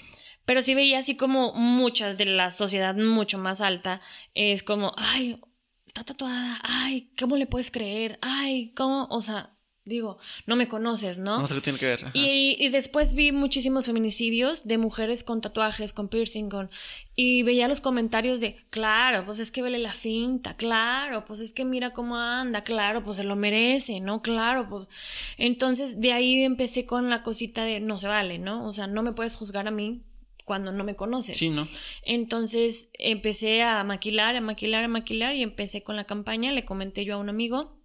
Pero sí veía así como muchas de la sociedad mucho más alta, es como, ay, está tatuada, ay, ¿cómo le puedes creer? Ay, ¿cómo? O sea, digo, no me conoces, ¿no? No sé qué tiene que ver. Y, y, después vi muchísimos feminicidios de mujeres con tatuajes, con piercing, con... Y veía los comentarios de, claro, pues es que vele la finta, claro, pues es que mira cómo anda, claro, pues se lo merece, ¿no? Claro, pues... Entonces de ahí empecé con la cosita de, no se vale, ¿no? O sea, no me puedes juzgar a mí cuando no me conoces. Sí, ¿no? Entonces empecé a maquilar, a maquilar, a maquilar y empecé con la campaña, le comenté yo a un amigo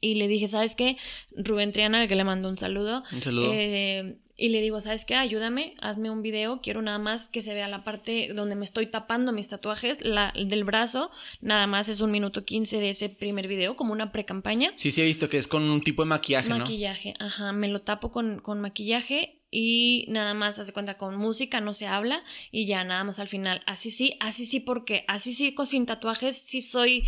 y le dije, ¿sabes qué? Rubén Triana, al que le mando un saludo. Un saludo. Eh, y le digo, ¿sabes qué? Ayúdame, hazme un video. Quiero nada más que se vea la parte donde me estoy tapando mis tatuajes, la del brazo. Nada más es un minuto 15 de ese primer video, como una pre-campaña. Sí, sí, he visto que es con un tipo de maquillaje, ¿no? Maquillaje, ajá. Me lo tapo con, con maquillaje y nada más hace cuenta con música, no se habla y ya nada más al final. Así sí, así sí, porque así sí, sin tatuajes, sí soy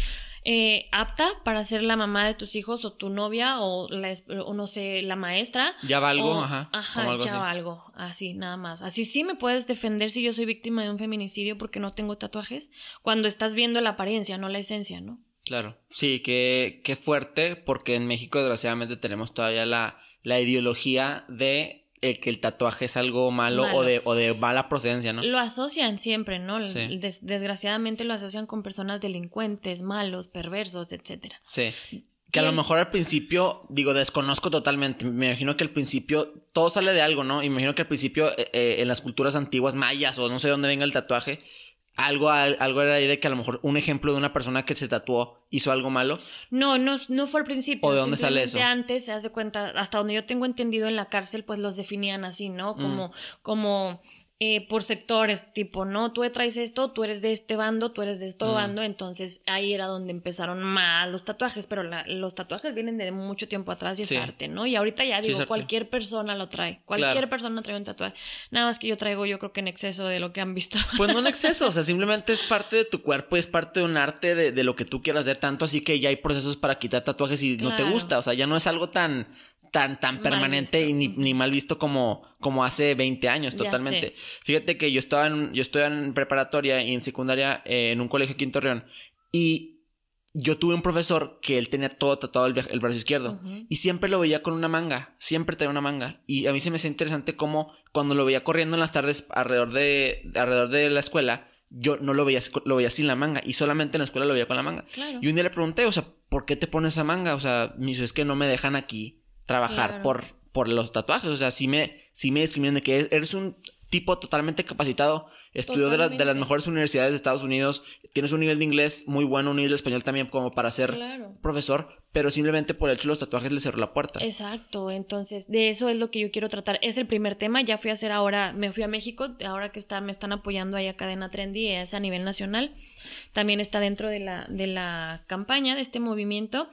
eh, apta para ser la mamá de tus hijos o tu novia o, la, o no sé, la maestra. Ya valgo, o, ajá. Ajá, ya valgo, así, nada más. Así sí me puedes defender si yo soy víctima de un feminicidio porque no tengo tatuajes, cuando estás viendo la apariencia, no la esencia, ¿no? Claro, sí, qué, qué fuerte, porque en México desgraciadamente tenemos todavía la, la ideología de el que el tatuaje es algo malo, O, de, o de mala procedencia, ¿no? Lo asocian siempre, ¿no? desgraciadamente lo asocian con personas delincuentes, malos, perversos, etcétera. Sí. Que a lo mejor al principio, digo, desconozco totalmente. Me imagino que al principio todo sale de algo, ¿no? Imagino que al principio eh, eh, en las culturas antiguas mayas o no sé dónde venga el tatuaje, algo, algo era ahí de que a lo mejor un ejemplo de una persona que se tatuó hizo algo malo. No, no, no fue al principio. ¿O de dónde sale eso? Antes, se hace cuenta, hasta donde yo tengo entendido en la cárcel, pues los definían así, ¿no? Como, mm. como eh, por sectores, tipo, no, tú traes esto, tú eres de este bando, tú eres de este bando, entonces ahí era donde empezaron más los tatuajes, pero los tatuajes vienen de mucho tiempo atrás y es arte, ¿no? Y ahorita ya digo, cualquier persona lo trae, cualquier persona trae un tatuaje, nada más que yo traigo yo creo que en exceso de lo que han visto. Pues no en exceso, o sea, simplemente es parte de tu cuerpo, es parte de un arte de, de lo que tú quieras hacer tanto, así que ya hay procesos para quitar tatuajes y no te gusta, o sea, ya no es algo tan tan, tan permanente y ni, mal visto como, como hace 20 años, totalmente. Fíjate que yo estaba en, yo estoy en preparatoria y en secundaria eh, en un colegio aquí en Torreón y yo tuve un profesor que él tenía todo tatuado el, brazo izquierdo y siempre lo veía con una manga, siempre tenía una manga y a mí se me hacía interesante cómo cuando lo veía corriendo en las tardes alrededor de, alrededor de la escuela, yo no lo veía, lo veía sin la manga y solamente en la escuela lo veía con la manga. Y un día le pregunté, o sea, ¿por qué te pones esa manga? O sea, me dijo, es que no me dejan aquí trabajar por, por los tatuajes. O sea, si me, si me discriminan de que eres un tipo totalmente capacitado, estudió de, de, las mejores universidades de Estados Unidos, tienes un nivel de inglés muy bueno, un nivel de español también como para ser profesor, pero simplemente por el hecho de los tatuajes le cerró la puerta. Exacto, entonces de eso es lo que yo quiero tratar. Es el primer tema, ya fui a hacer ahora, me fui a México, ahora que está, me están apoyando ahí a Cadena Trendy, es a nivel nacional, también está dentro de la, de la campaña, de este movimiento.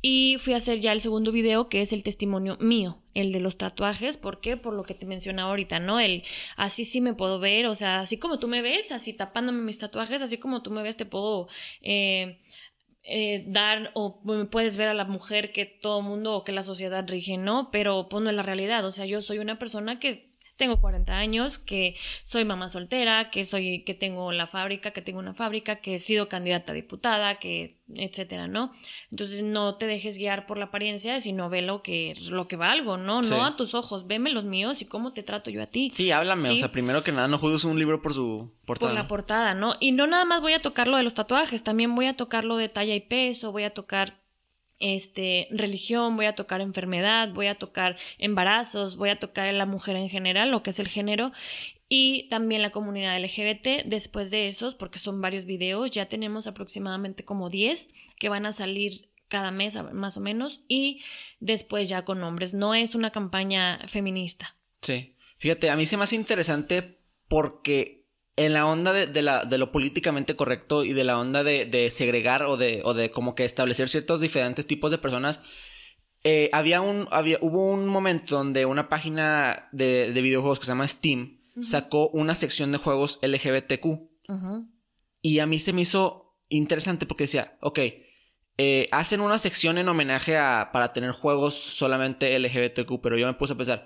Y fui a hacer ya el segundo video, que es el testimonio mío, el de los tatuajes. ¿Por qué? Por lo que te mencionaba ahorita, ¿no? El así sí me puedo ver, o sea, así como tú me ves, así tapándome mis tatuajes, así como tú me ves, te puedo eh, eh, dar o puedes ver a la mujer que todo mundo o que la sociedad rige, ¿no? Pero pues es la realidad, o sea, yo soy una persona que tengo 40 años, que soy mamá soltera, que soy, que tengo la fábrica, que tengo una fábrica, que he sido candidata a diputada, que, etcétera, ¿no? Entonces no te dejes guiar por la apariencia, sino ve lo que, lo que valgo, ¿no? No a tus ojos, veme los míos y cómo te trato yo a ti. Sí, háblame, o sea, primero que nada, no juzgues un libro por su portada. Por la portada, ¿no? Y no nada más voy a tocar lo de los tatuajes, también voy a tocar lo de talla y peso, voy a tocar este, religión, voy a tocar enfermedad, voy a tocar embarazos, voy a tocar la mujer en general, lo que es el género, y también la comunidad LGBT. Después de esos, porque son varios videos, ya tenemos aproximadamente como 10 que van a salir cada mes más o menos, y después ya con hombres. No es una campaña feminista. Sí. Fíjate, a mí se me hace interesante porque en la onda de, la, de, lo políticamente correcto y de la onda de, segregar o de, o de como que establecer ciertos diferentes tipos de personas, eh, había un, había, hubo un momento donde una página de, videojuegos que se llama Steam sacó una sección de juegos LGBTQ. Y a mí se me hizo interesante porque decía, ok, eh, hacen una sección en homenaje a, para tener juegos solamente LGBTQ, pero yo me puse a pensar,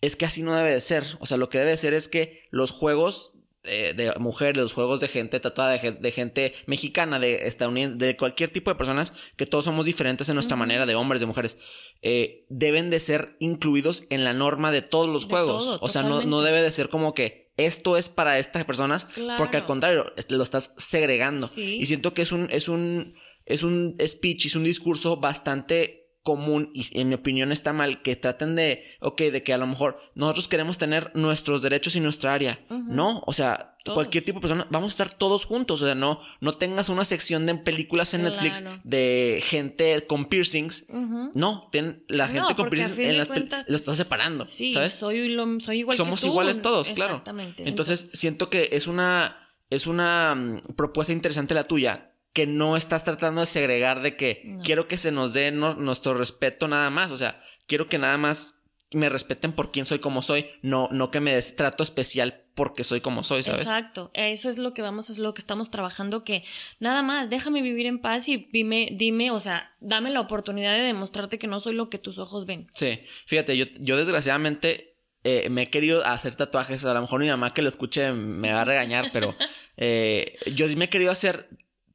es que así no debe de ser. O sea, lo que debe de ser es que los juegos eh, de mujeres, de los juegos de gente tatuada, de, gente mexicana, de estadounidense, de cualquier tipo de personas, que todos somos diferentes en nuestra manera, de hombres, de mujeres, eh, deben de ser incluidos en la norma de todos los juegos. o sea, no, no, debe de ser como que esto es para estas personas, porque al contrario, lo estás segregando. Y siento que es un, es un, es un speech, es un discurso bastante común y en mi opinión está mal que traten de, ok, de que a lo mejor nosotros queremos tener nuestros derechos y nuestra área. No, o sea, cualquier tipo de persona, vamos a estar todos juntos, o sea, no, no tengas una sección de películas en Netflix de gente con piercings. No, ten, la gente con piercings en las lo estás separando, sí, ¿sabes? Soy, soy igual Somos iguales todos, claro. Entonces, Entonces, siento que es una, es una mm, propuesta interesante la tuya que no estás tratando de segregar de que quiero que se nos dé nuestro respeto nada más. O sea, quiero que nada más me respeten por quién soy como soy, no, no que me des trato especial porque soy como soy, ¿sabes? Exacto, eso es lo que vamos, es lo que estamos trabajando, que nada más, déjame vivir en paz y dime, dime, o sea, dame la oportunidad de demostrarte que no soy lo que tus ojos ven. Sí, fíjate, yo, yo desgraciadamente eh, me he querido hacer tatuajes, a lo mejor mi mamá que lo escuche me va a regañar, pero eh, yo me he querido hacer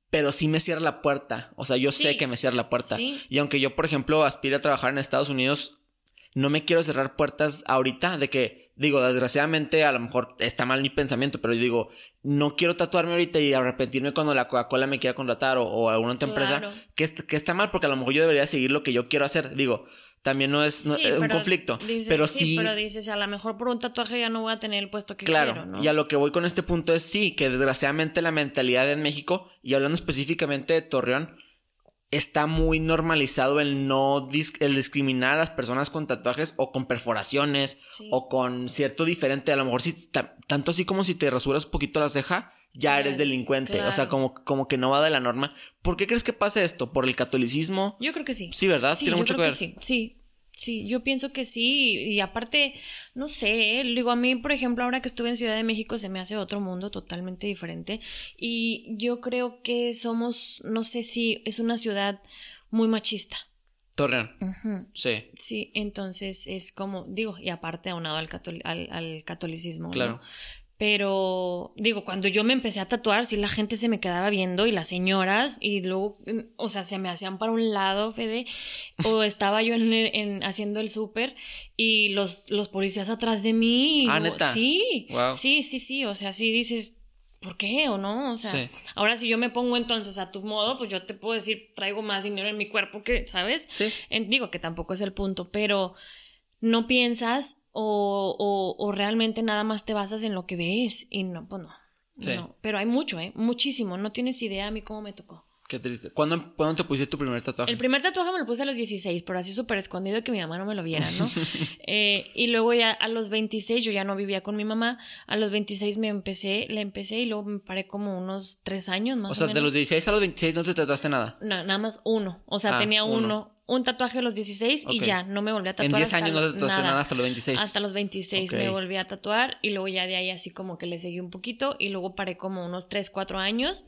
pero sí me cierra la puerta. O sea, yo sé que me cierra la puerta. Y aunque yo, por ejemplo, aspire a trabajar en Estados Unidos, no me quiero cerrar puertas ahorita de que, digo, desgraciadamente a lo mejor está mal mi pensamiento, pero yo digo, no quiero tatuarme ahorita y arrepentirme cuando la Coca-Cola me quiera contratar o, alguna otra empresa, que, que está mal porque a lo mejor yo debería seguir lo que yo quiero hacer. Digo, también no es, un conflicto. pero sí, Pero dices, a lo mejor por un tatuaje ya no voy a tener el puesto que claro, quiero, ¿no? Y a lo que voy con este punto es sí, que desgraciadamente la mentalidad en México, y hablando específicamente de Torreón, está muy normalizado el no el discriminar a las personas con tatuajes o con perforaciones o con cierto diferente. A lo mejor si tanto así como si te rasuras un poquito la ceja, ya eres delincuente. O sea, como, como que no va de la norma. ¿Por qué crees que pasa esto? ¿Por el catolicismo? Yo creo que sí. Sí, ¿verdad? Tiene mucho que ver. sí, sí. Sí, yo pienso que sí. Y aparte, no sé, digo, a mí, por ejemplo, ahora que estuve en Ciudad de México se me hace otro mundo totalmente diferente. Y yo creo que somos, no sé si es una ciudad muy machista. Torreón. Sí. Sí, entonces es como, digo, y aparte aunado al, al, al catolicismo. Claro. Pero digo, cuando yo me empecé a tatuar, sí la gente se me quedaba viendo y las señoras y luego, mm, o sea, se me hacían para un lado, Fede, o estaba yo en, haciendo el súper y los, los policías atrás de mí. ah, neta. Sí, sí, sí, sí, o sea, sí dices, ¿por qué o no? O sea, ahora si yo me pongo entonces a tu modo, pues yo te puedo decir, traigo más dinero en mi cuerpo que, ¿sabes? Sí. digo que tampoco es el punto, pero no piensas o, o, realmente nada más te basas en lo que ves y no, pues no. no. Pero hay mucho, ¿eh? Muchísimo. No tienes idea a mí cómo me tocó. Qué triste. ¿Cuándo, ¿Cuándo, te pusiste tu primer tatuaje? El primer tatuaje me lo puse a los 16, pero así súper escondido que mi mamá no me lo viera, ¿no? eh, y luego ya a los 26, yo ya no vivía con mi mamá, a los 26 me empecé, le empecé y luego me paré como unos 3 años más o, o sea, de los 16 a los 26 no te tatuaste nada. No, nada más uno. O sea, ah, tenía uno un tatuaje a los 16 y ya, no me volví a tatuar. En 10 años no te tatuaste nada. hasta los 26. Hasta los 26 me volví a tatuar y luego ya de ahí así como que le seguí un poquito y luego paré como unos 3, 4 años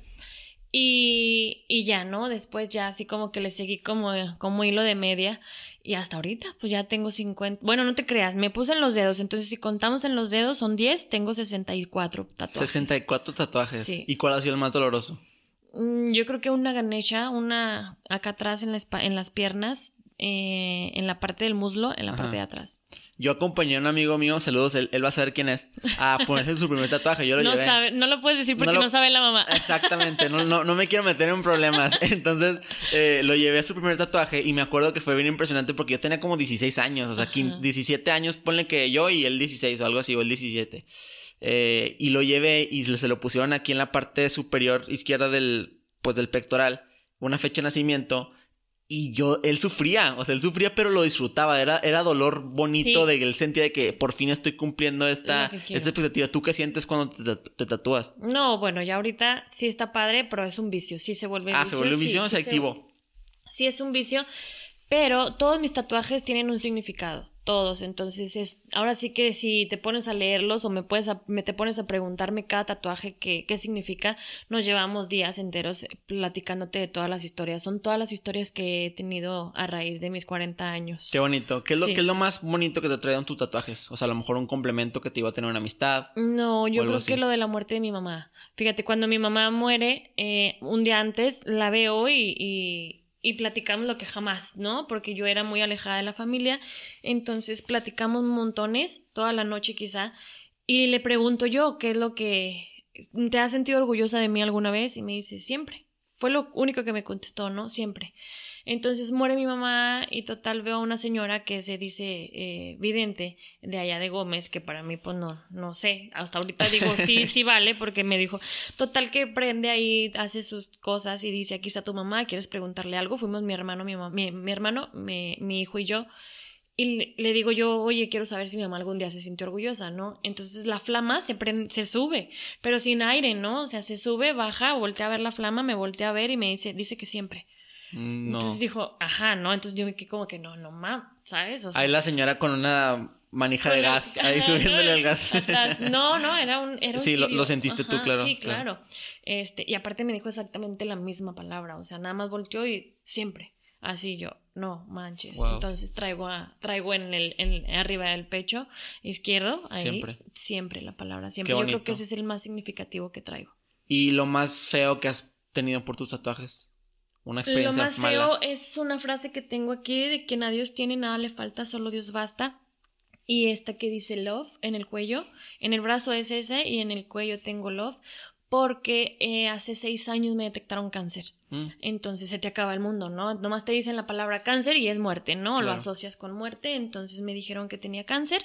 y, y ya, ¿no? Después ya así como que le seguí como, como hilo de media y hasta ahorita pues ya tengo 50. Bueno, no te creas, me puse en los dedos, entonces si contamos en los dedos son 10, tengo 64 tatuajes. 64 tatuajes. Sí. ¿Y cuál ha sido el más doloroso? Mm, yo creo que una ganesha, una acá atrás en, en las piernas, eh, en la parte del muslo, en la parte de atrás. Yo acompañé a un amigo mío, saludos, él, va a saber quién es, a ponerse su primer tatuaje. Yo lo no llevé. Sabe, no lo puedes decir porque no, sabe la mamá. Exactamente, no, no, me quiero meter en problemas. Entonces eh, lo llevé a su primer tatuaje y me acuerdo que fue bien impresionante porque yo tenía como 16 años, o sea, 17 años, ponle que yo y él 16 o algo así, o el 17. Eh, y lo llevé y se lo pusieron aquí en la parte superior izquierda del, pues, del pectoral, una fecha de nacimiento. Y yo, él sufría, o sea, él sufría, pero lo disfrutaba. Era, era dolor bonito de él sentía de que por fin estoy cumpliendo esta, esta expectativa. ¿Tú qué sientes cuando te, tatúas? No, bueno, ya ahorita sí está padre, pero es un vicio. Sí se vuelve ah, vicio. Ah, se vuelve un vicio o se activo. Sí, es un vicio, pero todos mis tatuajes tienen un significado. Todos. Entonces, es, ahora sí que si te pones a leerlos o me, puedes me te pones a preguntarme cada tatuaje qué, qué significa, nos llevamos días enteros platicándote de todas las historias. Son todas las historias que he tenido a raíz de mis 40 años. Qué bonito. ¿Qué es, lo, ¿qué es lo más bonito que te traían tus tatuajes? O sea, a lo mejor un complemento que te iba a tener una amistad. No, yo creo que lo de la muerte de mi mamá. Fíjate, cuando mi mamá muere, eh, un día antes la veo y y platicamos lo que jamás, ¿no? Porque yo era muy alejada de la familia, entonces platicamos montones, toda la noche quizá, y le pregunto yo, ¿qué es lo que te has sentido orgullosa de mí alguna vez? Y me dice, siempre. Fue lo único que me contestó, ¿no? Siempre. Entonces muere mi mamá y total veo a una señora que se dice eh, vidente de allá de Gómez, que para mí pues no, no sé, hasta ahorita digo sí, sí vale, porque me dijo, total que prende ahí, hace sus cosas y dice, aquí está tu mamá, ¿quieres preguntarle algo? Fuimos mi hermano, mi, mi, hermano, mi, mi hijo y yo. Y le digo yo, oye, quiero saber si mi mamá algún día se sintió orgullosa, ¿no? Entonces la flama se, prende, se sube, pero sin aire, ¿no? O sea, se sube, baja, voltea a ver la flama, me voltea a ver y me dice, dice que siempre. Mm, no. Entonces dijo, ajá, ¿no? Entonces yo me quedé como que no, no ma, ¿sabes? ahí la señora con una manija de gas, ahí subiéndole el gas. No, no, era un. Era sí, lo, sentiste tú, claro. Sí, claro. Este, y aparte me dijo exactamente la misma palabra, o sea, nada más volteó y siempre. Así yo, no manches. Entonces traigo a, traigo en el, en, arriba del pecho izquierdo, ahí, siempre. Siempre la palabra, siempre. Yo creo que ese es el más significativo que traigo. ¿Y lo más feo que has tenido por tus tatuajes? Una experiencia Lo más feo es una frase que tengo aquí de que a Dios tiene, nada le falta, solo Dios basta. Y esta que dice love en el cuello. En el brazo es ese y en el cuello tengo love porque eh, hace seis años me detectaron cáncer. Mm. Entonces se te acaba el mundo, ¿no? Nomás te dicen la palabra cáncer y es muerte, ¿no? Lo asocias con muerte. Entonces me dijeron que tenía cáncer.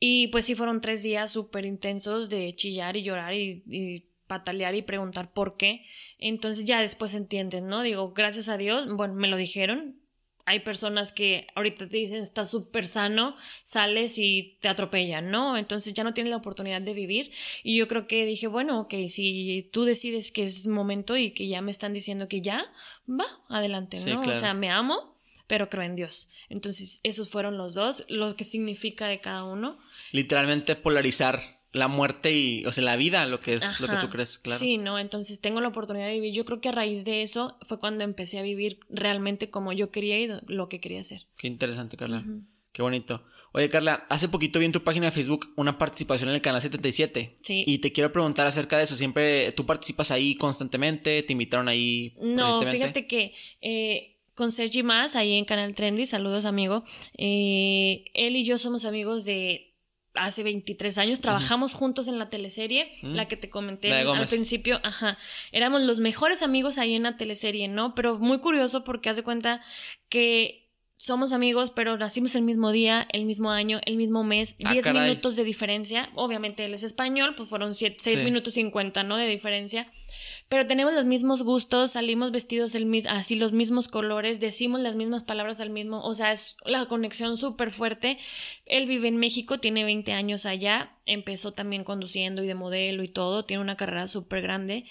Y pues sí fueron tres días súper intensos de chillar y llorar y patalear y preguntar por qué. Entonces ya después entienden, ¿no? Digo, gracias a Dios, bueno, me lo dijeron. Hay personas que ahorita te dicen, estás súper sano, sales y te atropellan, ¿no? Entonces ya no tienes la oportunidad de vivir. Y yo creo que dije, bueno, ok, si tú decides que es momento y que ya me están diciendo que ya, va, adelante, ¿no? O sea, me amo, pero creo en Dios. Entonces, esos fueron los dos, lo que significa de cada uno. Literalmente polarizar la muerte y, o sea, la vida, lo que es lo que tú crees, claro. Sí, no, entonces tengo la oportunidad de vivir. Yo creo que a raíz de eso fue cuando empecé a vivir realmente como yo quería y lo que quería hacer. Qué interesante, Carla. Qué bonito. Oye, Carla, hace poquito vi en tu página de Facebook una participación en el canal 77. Sí. Y te quiero preguntar acerca de eso. ¿Siempre tú participas ahí constantemente? ¿Te invitaron ahí? No, fíjate que eh, con Sergi Más, ahí en Canal Trendy, saludos amigo. Eh, él y yo somos amigos de hace 23 años, trabajamos juntos en la teleserie, mm. la que te comenté al principio, ajá, éramos los mejores amigos ahí en la teleserie, ¿no? Pero muy curioso porque hace cuenta que somos amigos, pero nacimos el mismo día, el mismo año, el mismo mes, 10 ah, minutos de diferencia. Obviamente él es español, pues fueron 6 minutos 50, ¿no? De diferencia pero tenemos los mismos gustos, salimos vestidos así los mismos colores, decimos las mismas palabras al mismo, o sea, es la conexión súper fuerte. Él vive en México, tiene 20 años allá, empezó también conduciendo y de modelo y todo, tiene una carrera súper grande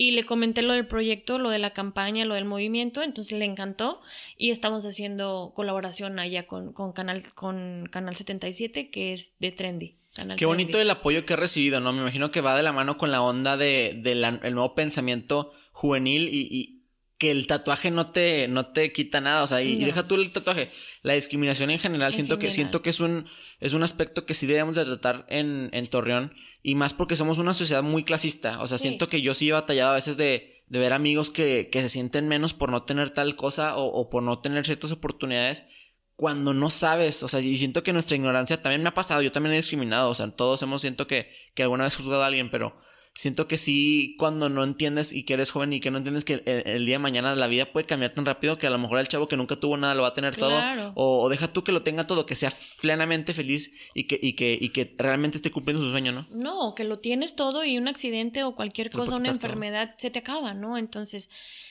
y le comenté lo del proyecto, lo de la campaña, lo del movimiento, entonces le encantó y estamos haciendo colaboración allá con, con, Canal, con Canal 77, que es de Trendy. Qué bonito el apoyo que he recibido, ¿no? Me imagino que va de la mano con la onda de, el nuevo pensamiento juvenil y, que el tatuaje no te, no te quita nada, o sea, y, deja tú el tatuaje. La discriminación en general, siento que siento que es un es un aspecto que sí debemos de tratar en, en Torreón y más porque somos una sociedad muy clasista, o sea, siento que yo sí he batallado a veces de, de ver amigos que, que, se sienten menos por no tener tal cosa o, o por no tener ciertas oportunidades cuando no sabes, o sea, y siento que nuestra ignorancia también me ha pasado, yo también he discriminado, o sea, todos hemos siento que, que alguna vez juzgado a alguien, pero siento que sí, cuando no entiendes y que eres joven y que no entiendes que el, día de mañana la vida puede cambiar tan rápido que a lo mejor el chavo que nunca tuvo nada lo va a tener todo. O, deja tú que lo tenga todo, que sea plenamente feliz y que, y que, y que realmente esté cumpliendo su sueño, ¿no? No, que lo tienes todo y un accidente o cualquier cosa, una enfermedad, se te acaba, ¿no? Entonces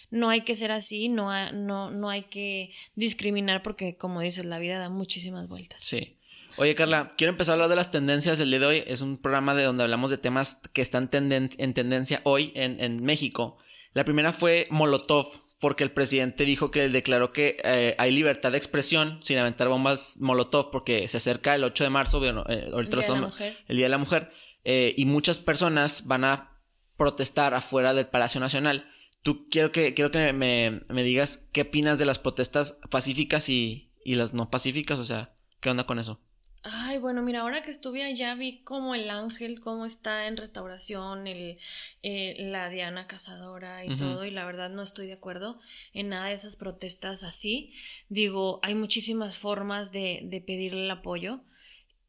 no hay que ser así, no, no, no hay que discriminar porque, como dices, la vida da muchísimas vueltas. Sí. Oye, Carla, quiero empezar a hablar de las tendencias del día de hoy. Es un programa de donde hablamos de temas que están en tendencia hoy en, México. La primera fue Molotov. porque el presidente dijo que declaró que eh, hay libertad de expresión sin aventar bombas Molotov porque se acerca el 8 de marzo, bueno, eh, ahorita El Día de la lo estamos- Mujer. el Día de la Mujer, eh, y muchas personas van a protestar afuera del Palacio Nacional. Tú quiero que, quiero que me, me digas qué opinas de las protestas pacíficas y, y las no pacíficas, o sea, ¿qué onda con eso? Ay, bueno, mira, ahora que estuve allá vi como el ángel, cómo está en restauración, el, eh, la Diana Cazadora y todo, y la verdad no estoy de acuerdo en nada de esas protestas así. Digo, hay muchísimas formas de, de pedirle el apoyo.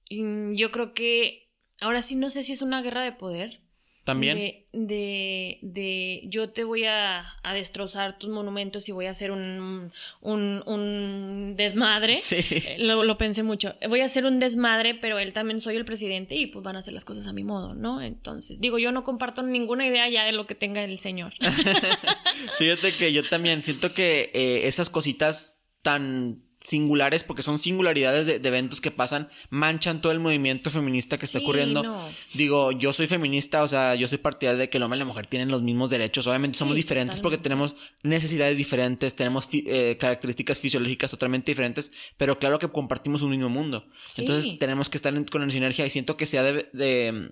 Yo creo que ahora sí no sé si es una guerra de poder. También. De, de, de yo te voy a, a destrozar tus monumentos y voy a hacer un, un, un desmadre. Sí. Eh, Lo, lo pensé mucho. Voy a hacer un desmadre, pero él también soy el presidente y pues van a hacer las cosas a mi modo, ¿no? Entonces, digo, yo no comparto ninguna idea ya de lo que tenga el señor. Fíjate que yo también siento que eh, esas cositas tan singulares, porque son singularidades de, de eventos que pasan, manchan todo el movimiento feminista que está Sí, ocurriendo. no. Digo, yo soy feminista, o sea, yo soy partidaria de que el hombre y la mujer tienen los mismos derechos. Obviamente somos Sí, diferentes porque tenemos necesidades diferentes, tenemos eh, características fisiológicas totalmente diferentes, pero claro que compartimos un mismo mundo. Sí. Entonces tenemos que estar en, con sinergia y siento que se ha de,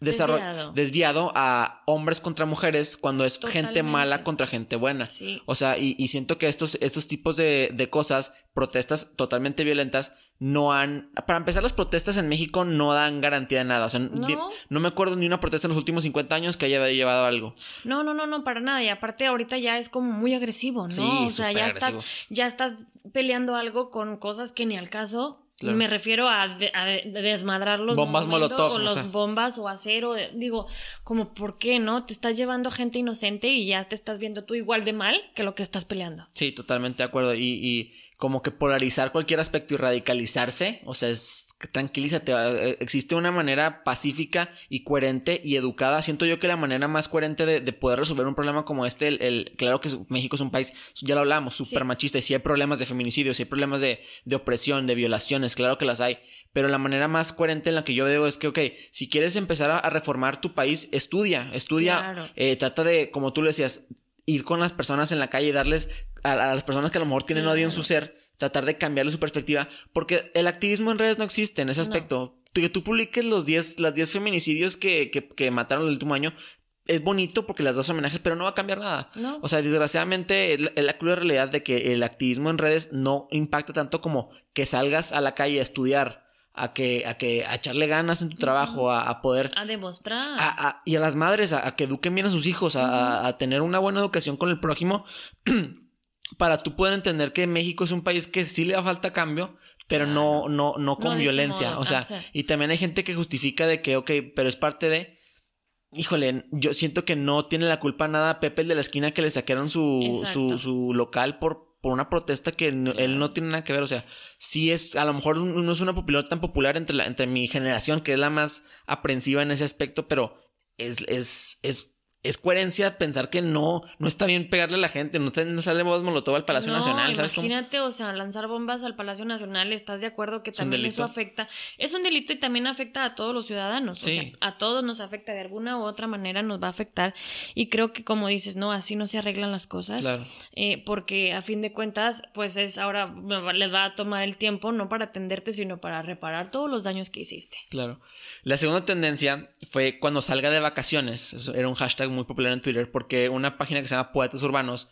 Desviado. desviado a hombres contra mujeres cuando es gente mala contra gente buena. Sí. O sea, y, y siento que estos, estos tipos de, de cosas, protestas totalmente violentas, no han... Para empezar, las protestas en México no dan garantía de nada. O sea, No. no me acuerdo ni una protesta en los últimos 50 años que haya llevado algo. No, no, no, no, para nada. Y aparte ahorita ya es como muy agresivo, ¿no? Sí, o sea, ya estás, ya estás peleando algo con cosas que ni al caso. Claro. Me refiero a, de- a de- desmadrar los Bombas Molotov, o sea. bombas o acero. digo, como, ¿por qué no? Te estás llevando gente inocente y ya te estás viendo tú igual de mal que lo que estás peleando. Sí, totalmente de acuerdo. Y, y como que polarizar cualquier aspecto y radicalizarse, o sea, es tranquilízate. eh, Existe una manera pacífica y coherente y educada. Siento yo que la manera más coherente de, de poder resolver un problema como este, el, el- claro que México es un país, ya lo hablamos, súper Sí. machista. Y si hay problemas de feminicidio, si hay problemas de, de opresión, de violaciones, claro que las hay. Pero la manera más coherente en la que yo veo es que, ok, si quieres empezar a, a reformar tu país, estudia, estudia, Claro. eh, trata de, como tú lo decías, ir con las personas en la calle y darles a, a las personas que a lo mejor tienen odio en su ser, tratar de cambiarle su perspectiva, porque el activismo en redes no existe en ese No. aspecto. Que tú publiques los 10, las 10 feminicidios que, que, que mataron el último año. Es bonito porque las das homenaje, pero no va a cambiar nada. No. O sea, desgraciadamente es la, la cruda realidad de que el activismo en redes no impacta tanto como que salgas a la calle a estudiar, a que, a que, a echarle ganas en tu trabajo, a, a poder A demostrar. a- a- y a las madres a, que eduquen bien a sus hijos, a, a- a tener una buena educación con el prójimo, para tú poder entender que México es un país que sí le da falta cambio, pero no, no, no con No violencia. modo, o sea, y también hay gente que justifica de que, ok, pero es parte de. Híjole, yo siento que no tiene la culpa nada Pepe el de la esquina que le saquearon su, su, su local por, por una protesta que no- él no tiene nada que ver. O sea, sí es, a lo mejor no es una popular tan popular entre, la, entre mi generación, que es la más aprensiva en ese aspecto, pero es, es, es, es coherencia pensar que no, no está bien pegarle a la gente, no, te, no sale molotov al Palacio no, Nacional, ¿sabes cómo? Imagínate, o sea, lanzar bombas al Palacio Nacional, ¿estás de acuerdo que un también eso afecta? Es un delito y también afecta a todos los ciudadanos. O sea, a todos nos afecta de alguna u otra manera, nos va a afectar. Y creo que, como dices, no, así no se arreglan las cosas. Claro. Eh, porque a fin de cuentas, pues es ahora les va a tomar el tiempo, no para atenderte, sino para reparar todos los daños que hiciste. Claro. La segunda tendencia fue cuando salga de vacaciones. Eso era un hashtag muy popular en Twitter porque una página que se llama Poetas Urbanos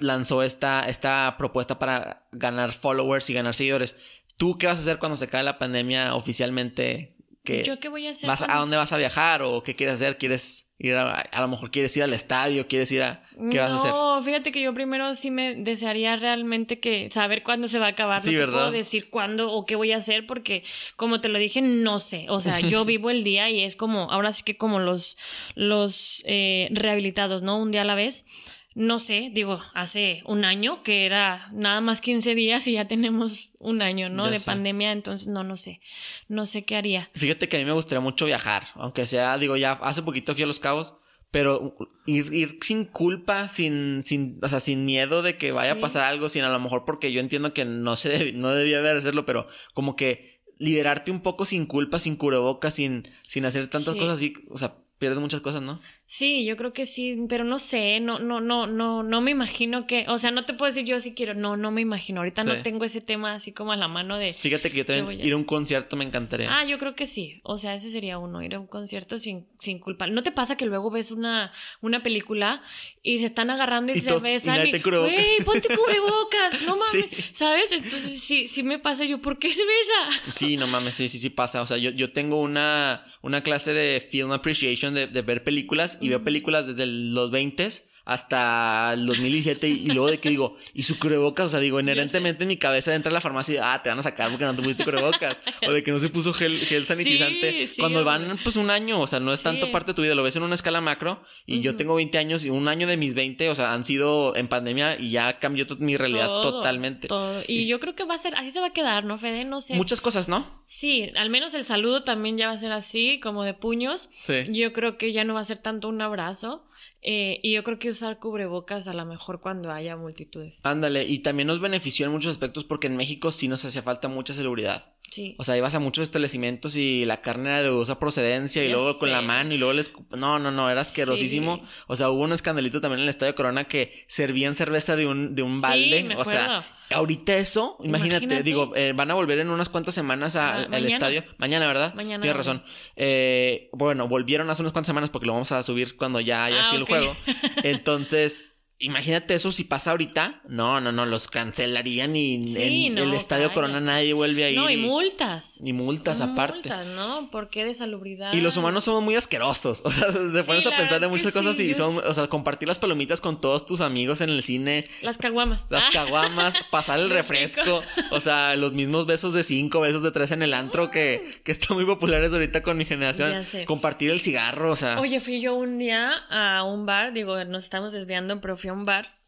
lanzó esta, esta propuesta para ganar followers y ganar seguidores. ¿Tú qué vas a hacer cuando se acabe la pandemia oficialmente? ¿Qué, ¿Yo qué voy a hacer? vas, ¿A dónde vas a viajar o qué quieres hacer? ¿Quieres ir a, a lo mejor quieres ir al estadio? ¿Quieres ir a... ¿Qué vas a hacer? No, fíjate que yo primero sí me desearía realmente que saber cuándo se va a acabar. Sí, no te ¿verdad? puedo decir cuándo o qué voy a hacer porque, como te lo dije, no sé. O sea, yo vivo el día y es como, ahora sí que como los, los eh, rehabilitados, ¿no? Un día a la vez. No sé, digo, hace un año que era nada más 15 días y ya tenemos un año, ¿no? Ya de sé. pandemia, entonces no, no sé. No sé qué haría. Fíjate que a mí me gustaría mucho viajar, aunque sea, digo, ya hace poquito fui a Los Cabos, pero ir, ir sin culpa, sin, sin, o sea, sin miedo de que vaya Sí. a pasar algo, sin a lo mejor porque yo entiendo que no se deb- no debía haber hacerlo, pero como que liberarte un poco sin culpa, sin cubrebocas, sin, sin hacer tantas Sí. cosas así, o sea, pierdes muchas cosas, ¿no? Sí, yo creo que sí, pero no sé, no, no, no, no, no me imagino que, o sea, no te puedo decir yo sí quiero, no, no me imagino. Ahorita no tengo ese tema así como a la mano de. Fíjate que yo también ir a un concierto me encantaría. Ah, yo creo que sí. O sea, ese sería uno, ir a un concierto sin, sin culpa. ¿No te pasa que luego ves una, una película y se están agarrando y, Y se y besan y, cubrebocas. güey, ponte cubrebocas, no mames, Sí. ¿sabes? Entonces sí, sí me pasa yo, ¿por qué se besa? Sí, no mames, sí, sí, sí pasa. O sea, yo, yo tengo una, una clase de film appreciation, de, de ver películas, y veo películas desde los 20 hasta el 2017, y, y luego de que digo, y su cubrebocas, o sea, digo, inherentemente en mi cabeza entra a la farmacia y, ah, te van a sacar porque no te pusiste cubrebocas, o de que no se puso gel, gel sanitizante. Sí, sí, Cuando van, pues, un año, o sea, no es Sí. tanto parte de tu vida, lo ves en una escala macro, y yo tengo 20 años, y un año de mis 20, o sea, han sido en pandemia, y ya cambió mi realidad Todo, totalmente. todo. Y Y- yo creo que va a ser, así se va a quedar, ¿no, Fede? No sé. Muchas cosas, ¿no? Sí, al menos el saludo también ya va a ser así, como de puños. Sí. Yo creo que ya no va a ser tanto un abrazo. Eh, y yo creo que usar cubrebocas a lo mejor cuando haya multitudes. Ándale, y también nos benefició en muchos aspectos porque en México sí nos hacía falta mucha celebridad. Sí. O sea, ibas a muchos establecimientos y la carne era de dudosa procedencia y Ya luego con la mano y luego les... No, no, no, era asquerosísimo. Sí. O sea, hubo un escandalito también en el Estadio Corona que servían cerveza de un, de un Sí, balde. me o sea, ahorita eso, imagínate, Imagínate. digo, eh, van a volver en unas cuantas semanas a- Ah, al mañana. estadio. Mañana, ¿verdad? Mañana Tienes razón. Eh, bueno, volvieron hace unas cuantas semanas porque lo vamos a subir cuando ya haya Ah, sido el juego. Entonces, imagínate eso si pasa ahorita. No, no, no, los cancelarían y Sí, en no, el Estadio. Corona nadie vuelve a ir. no, y multas. y multas aparte. Multas, ¿no? ¿Por qué de salubridad? Y los humanos somos muy asquerosos. O sea, te pones a pensar de muchas cosas sí, y son, o sea, compartir las palomitas con todos tus amigos en el cine, Las caguamas. las Ah, caguamas, pasar el refresco, o sea, los mismos besos de cinco, besos de tres en el antro que, que están muy populares ahorita con mi generación. Ya sé. Compartir el cigarro, o sea. Oye, fui yo un día a un bar, digo, nos estamos desviando, pero fui a un bar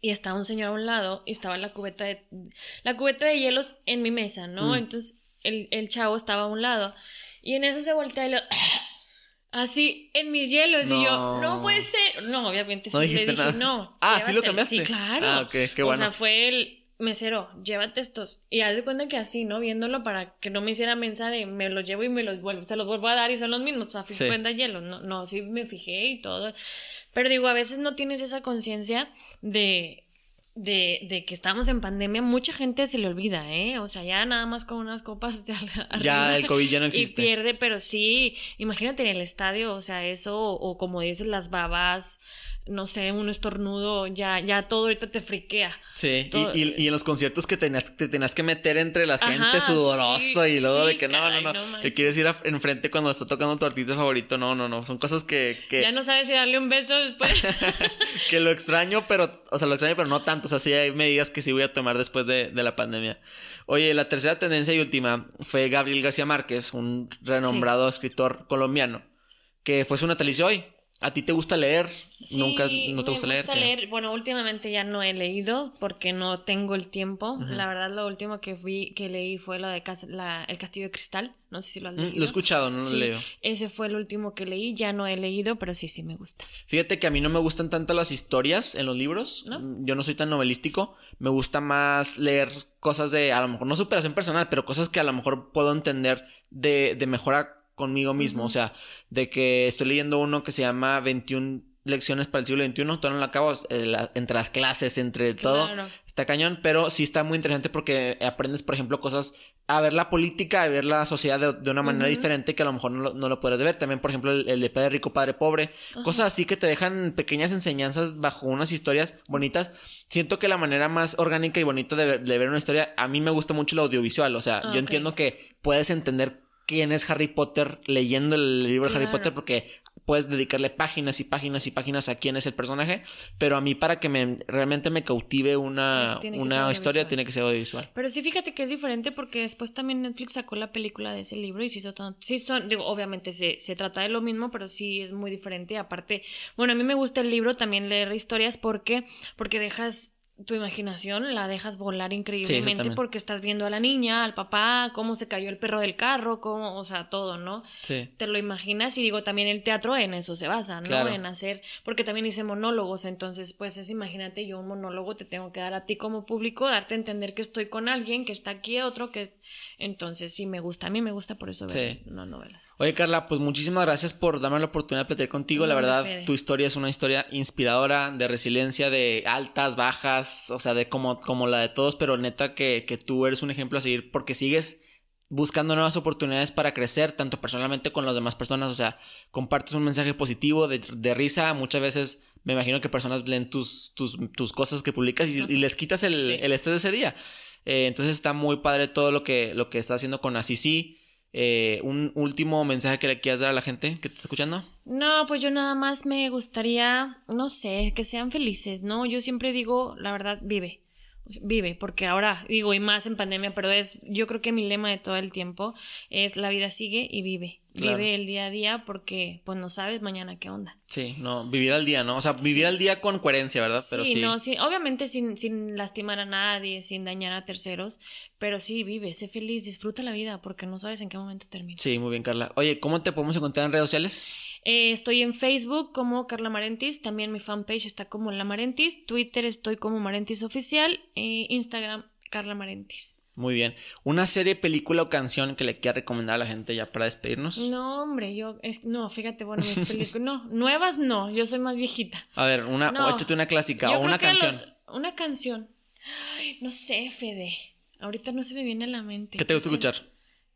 y estaba un señor a un lado y estaba la cubeta de la cubeta de hielos en mi mesa, ¿no? Mm. Entonces el, el chavo estaba a un lado y en eso se voltea y lo así en mis hielos y yo, No. no puede ser. No, obviamente sí No le dije, nada. no. Ah, ¿sí lo llévatelo". cambiaste? Sí, claro. Ah, ok, qué O bueno. sea, fue el mesero, llévate estos. Y haz de cuenta que así, ¿no? Viéndolo para que no me hiciera mensa de me los llevo y me los vuelvo, se los vuelvo a dar y son los mismos. O sea, Sí. cuenta hielo. No, no, sí me fijé y todo. Pero digo, a veces no tienes esa conciencia de, de, de que estamos en pandemia. Mucha gente se le olvida, ¿eh? O sea, ya nada más con unas copas de Ya el COVID ya no Y existe. pierde, pero sí, imagínate en el estadio, o sea, eso, o, o como dices, las babas, no sé, un estornudo, ya, ya todo ahorita te friquea. Sí, y, todo- y- y en los conciertos que tenías, te tenías que meter entre la Ajá, gente sudoroso sí, y luego sí, de que no, caray, no, no te quieres ir a- enfrente cuando está tocando tu artista favorito, no, no, no, son cosas que, que, Ya no sabes si darle un beso después. que lo extraño, pero, o sea, lo extraño, pero no tanto, o sea, sí hay medidas que sí voy a tomar después de, de la pandemia. Oye, la tercera tendencia y última fue Gabriel García Márquez, un renombrado escritor colombiano, que fue su natalicio hoy. ¿A ti te gusta leer? ¿Nunca Sí, no te me gusta leer? ¿Qué? Bueno, últimamente ya no he leído porque no tengo el tiempo. La verdad, lo último que vi, que leí fue lo de la- El Castillo de Cristal. No sé si lo has Mm, leído. Lo he escuchado, no lo Sí, leído. Ese fue el último que leí. Ya no he leído, pero sí, sí me gusta. Fíjate que a mí no me gustan tanto las historias en los libros. ¿No? Yo no soy tan novelístico. Me gusta más leer cosas de, a lo mejor no superación personal, pero cosas que a lo mejor puedo entender de, de mejora conmigo mismo. O sea, de que estoy leyendo uno que se llama 21 lecciones para el siglo XXI. Todavía no lo acabo. eh, la- entre las clases, entre todo. Claro. Está cañón, pero sí está muy interesante porque aprendes, por ejemplo, cosas a ver la política, a ver la sociedad de, de una manera diferente que a lo mejor no lo, no lo puedes ver. También, por ejemplo, el, el de Padre Rico, Padre Pobre. Cosas así que te dejan pequeñas enseñanzas bajo unas historias bonitas. Siento que la manera más orgánica y bonita de ver, de ver una historia, a mí me gusta mucho el audiovisual. O sea, Ah, yo ok. entiendo que puedes entender quién es Harry Potter leyendo el libro de Harry. Potter porque puedes dedicarle páginas y páginas y páginas a quién es el personaje, pero a mí para que me realmente me cautive una, una historia tiene que ser audiovisual. Pero sí, fíjate que es diferente porque después también Netflix sacó la película de ese libro y sí, hizo tan- sí son, digo, obviamente se, se trata de lo mismo, pero sí es muy diferente. Aparte, bueno, a mí me gusta el libro, también leer historias porque, porque dejas tu imaginación la dejas volar increíblemente porque estás viendo a la niña, al papá, cómo se cayó el perro del carro, cómo, o sea, todo, ¿no? Sí. Te lo imaginas y digo, también el teatro en eso se basa, ¿no? En hacer, porque también hice monólogos, entonces, pues es, imagínate, yo un monólogo te tengo que dar a ti como público, darte a entender que estoy con alguien, que está aquí, otro que, entonces sí me gusta, a mí me gusta por eso ver sí. novelas. Oye, Carla, pues muchísimas gracias por darme la oportunidad de platicar contigo, la verdad, tu historia es una historia inspiradora, de resiliencia, de altas, bajas, o sea, de como, como la de todos, pero neta que, que tú eres un ejemplo a seguir porque sigues buscando nuevas oportunidades para crecer, tanto personalmente con las demás personas, o sea, compartes un mensaje positivo, de, de risa, muchas veces me imagino que personas leen tus, tus, tus cosas que publicas y, les quitas el, el estrés de ese día. Eh, entonces está muy padre todo lo que, lo que estás haciendo con Así eh, un último mensaje que le quieras dar a la gente que te está escuchando. No, pues yo nada más me gustaría, no sé, que sean felices, ¿no? Yo siempre digo, la verdad, vive. Vive, porque ahora digo, y más en pandemia, pero es, yo creo que mi lema de todo el tiempo es la vida sigue y vive. Vive el día a día porque pues no sabes mañana qué onda. Sí, no, vivir al día, ¿no? O sea, vivir al día con coherencia, ¿verdad? Sí, pero sí. no, sí, obviamente sin, sin lastimar a nadie, sin dañar a terceros, pero sí, vive, sé feliz, disfruta la vida porque no sabes en qué momento termina. Sí, muy bien, Carla. Oye, ¿cómo te podemos encontrar en redes sociales? Eh, estoy en Facebook como Carla Marentis, también mi fanpage está como La Marentis, Twitter estoy como Marentis Oficial, eh, Instagram Carla Marentis. Muy bien. ¿Una serie, película o canción que le quiera recomendar a la gente ya para despedirnos? No, hombre, yo. Es, no, fíjate, bueno, mis películas. No, nuevas no, yo soy más viejita. A ver, una, o échate una clásica o una canción. una canción. Ay, no sé, Fede. Ahorita no se me viene a la mente. ¿Qué te gusta escuchar?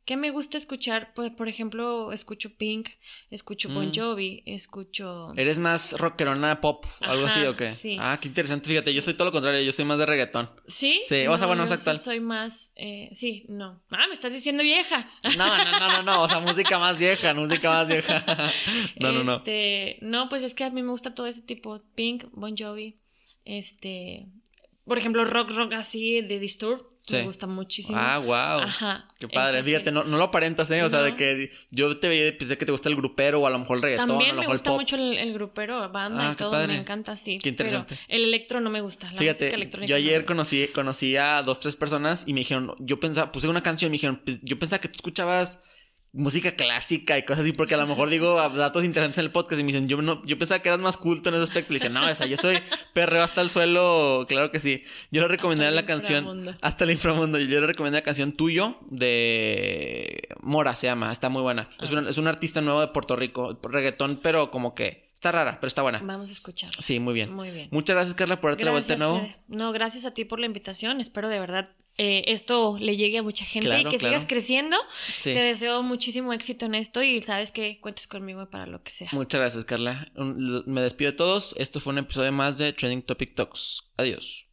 ¿Qué me gusta escuchar? Pues, por ejemplo, escucho Pink, escucho Bon mm. Jovi, escucho... ¿Eres más rockerona pop o algo así o qué? Sí. Ah, qué interesante. Fíjate, yo soy todo lo contrario, yo soy más de reggaetón. ¿Sí? Sí, o sea, bueno, más actual. soy más... Eh, sí, no. Ah, me estás diciendo vieja. No, no, no, no, no, o sea, música más vieja, música más vieja. no, no, no. Este, no, pues es que a mí me gusta todo ese tipo. Pink, Bon Jovi, este... Por ejemplo, rock, rock así de Disturbed me gusta muchísimo. Ah, wow. Ajá. Qué padre. Fíjate, no, no, lo aparentas, ¿eh? O sea, de que yo te veía, pensé que te gusta el grupero o a lo mejor el reggaetón. También me gusta mucho el, grupero, banda ah, y todo. Me encanta, sí. Qué interesante. Pero el electro no me gusta. La Fíjate, yo ayer conocí, conocí a dos, tres personas y me dijeron, yo pensaba, puse una canción y me dijeron, pues, yo pensaba que tú escuchabas música clásica y cosas así, porque a lo mejor digo datos interesantes en el podcast y me dicen, yo no, yo pensaba que eras más culto en ese aspecto. Y dije, no, esa, yo soy perreo hasta el suelo, claro que sí. Yo le recomendé la canción Hasta el inframundo. Yo le recomendé la canción Tuyo de Mora, se llama, está muy buena. Es, ah. es un artista nuevo de Puerto Rico, reggaetón, pero como que Está rara, pero está buena. Vamos a escuchar. Sí, muy bien. Muy bien. Muchas gracias, Carla, por darte la vuelta de nuevo. No, gracias a ti por la invitación. Espero de verdad eh, esto le llegue a mucha gente y que sigas creciendo. Te deseo muchísimo éxito en esto y sabes que cuentes conmigo para lo que sea. Muchas gracias, Carla. Me despido de todos. Esto fue un episodio más de Trending Topic Talks. Adiós.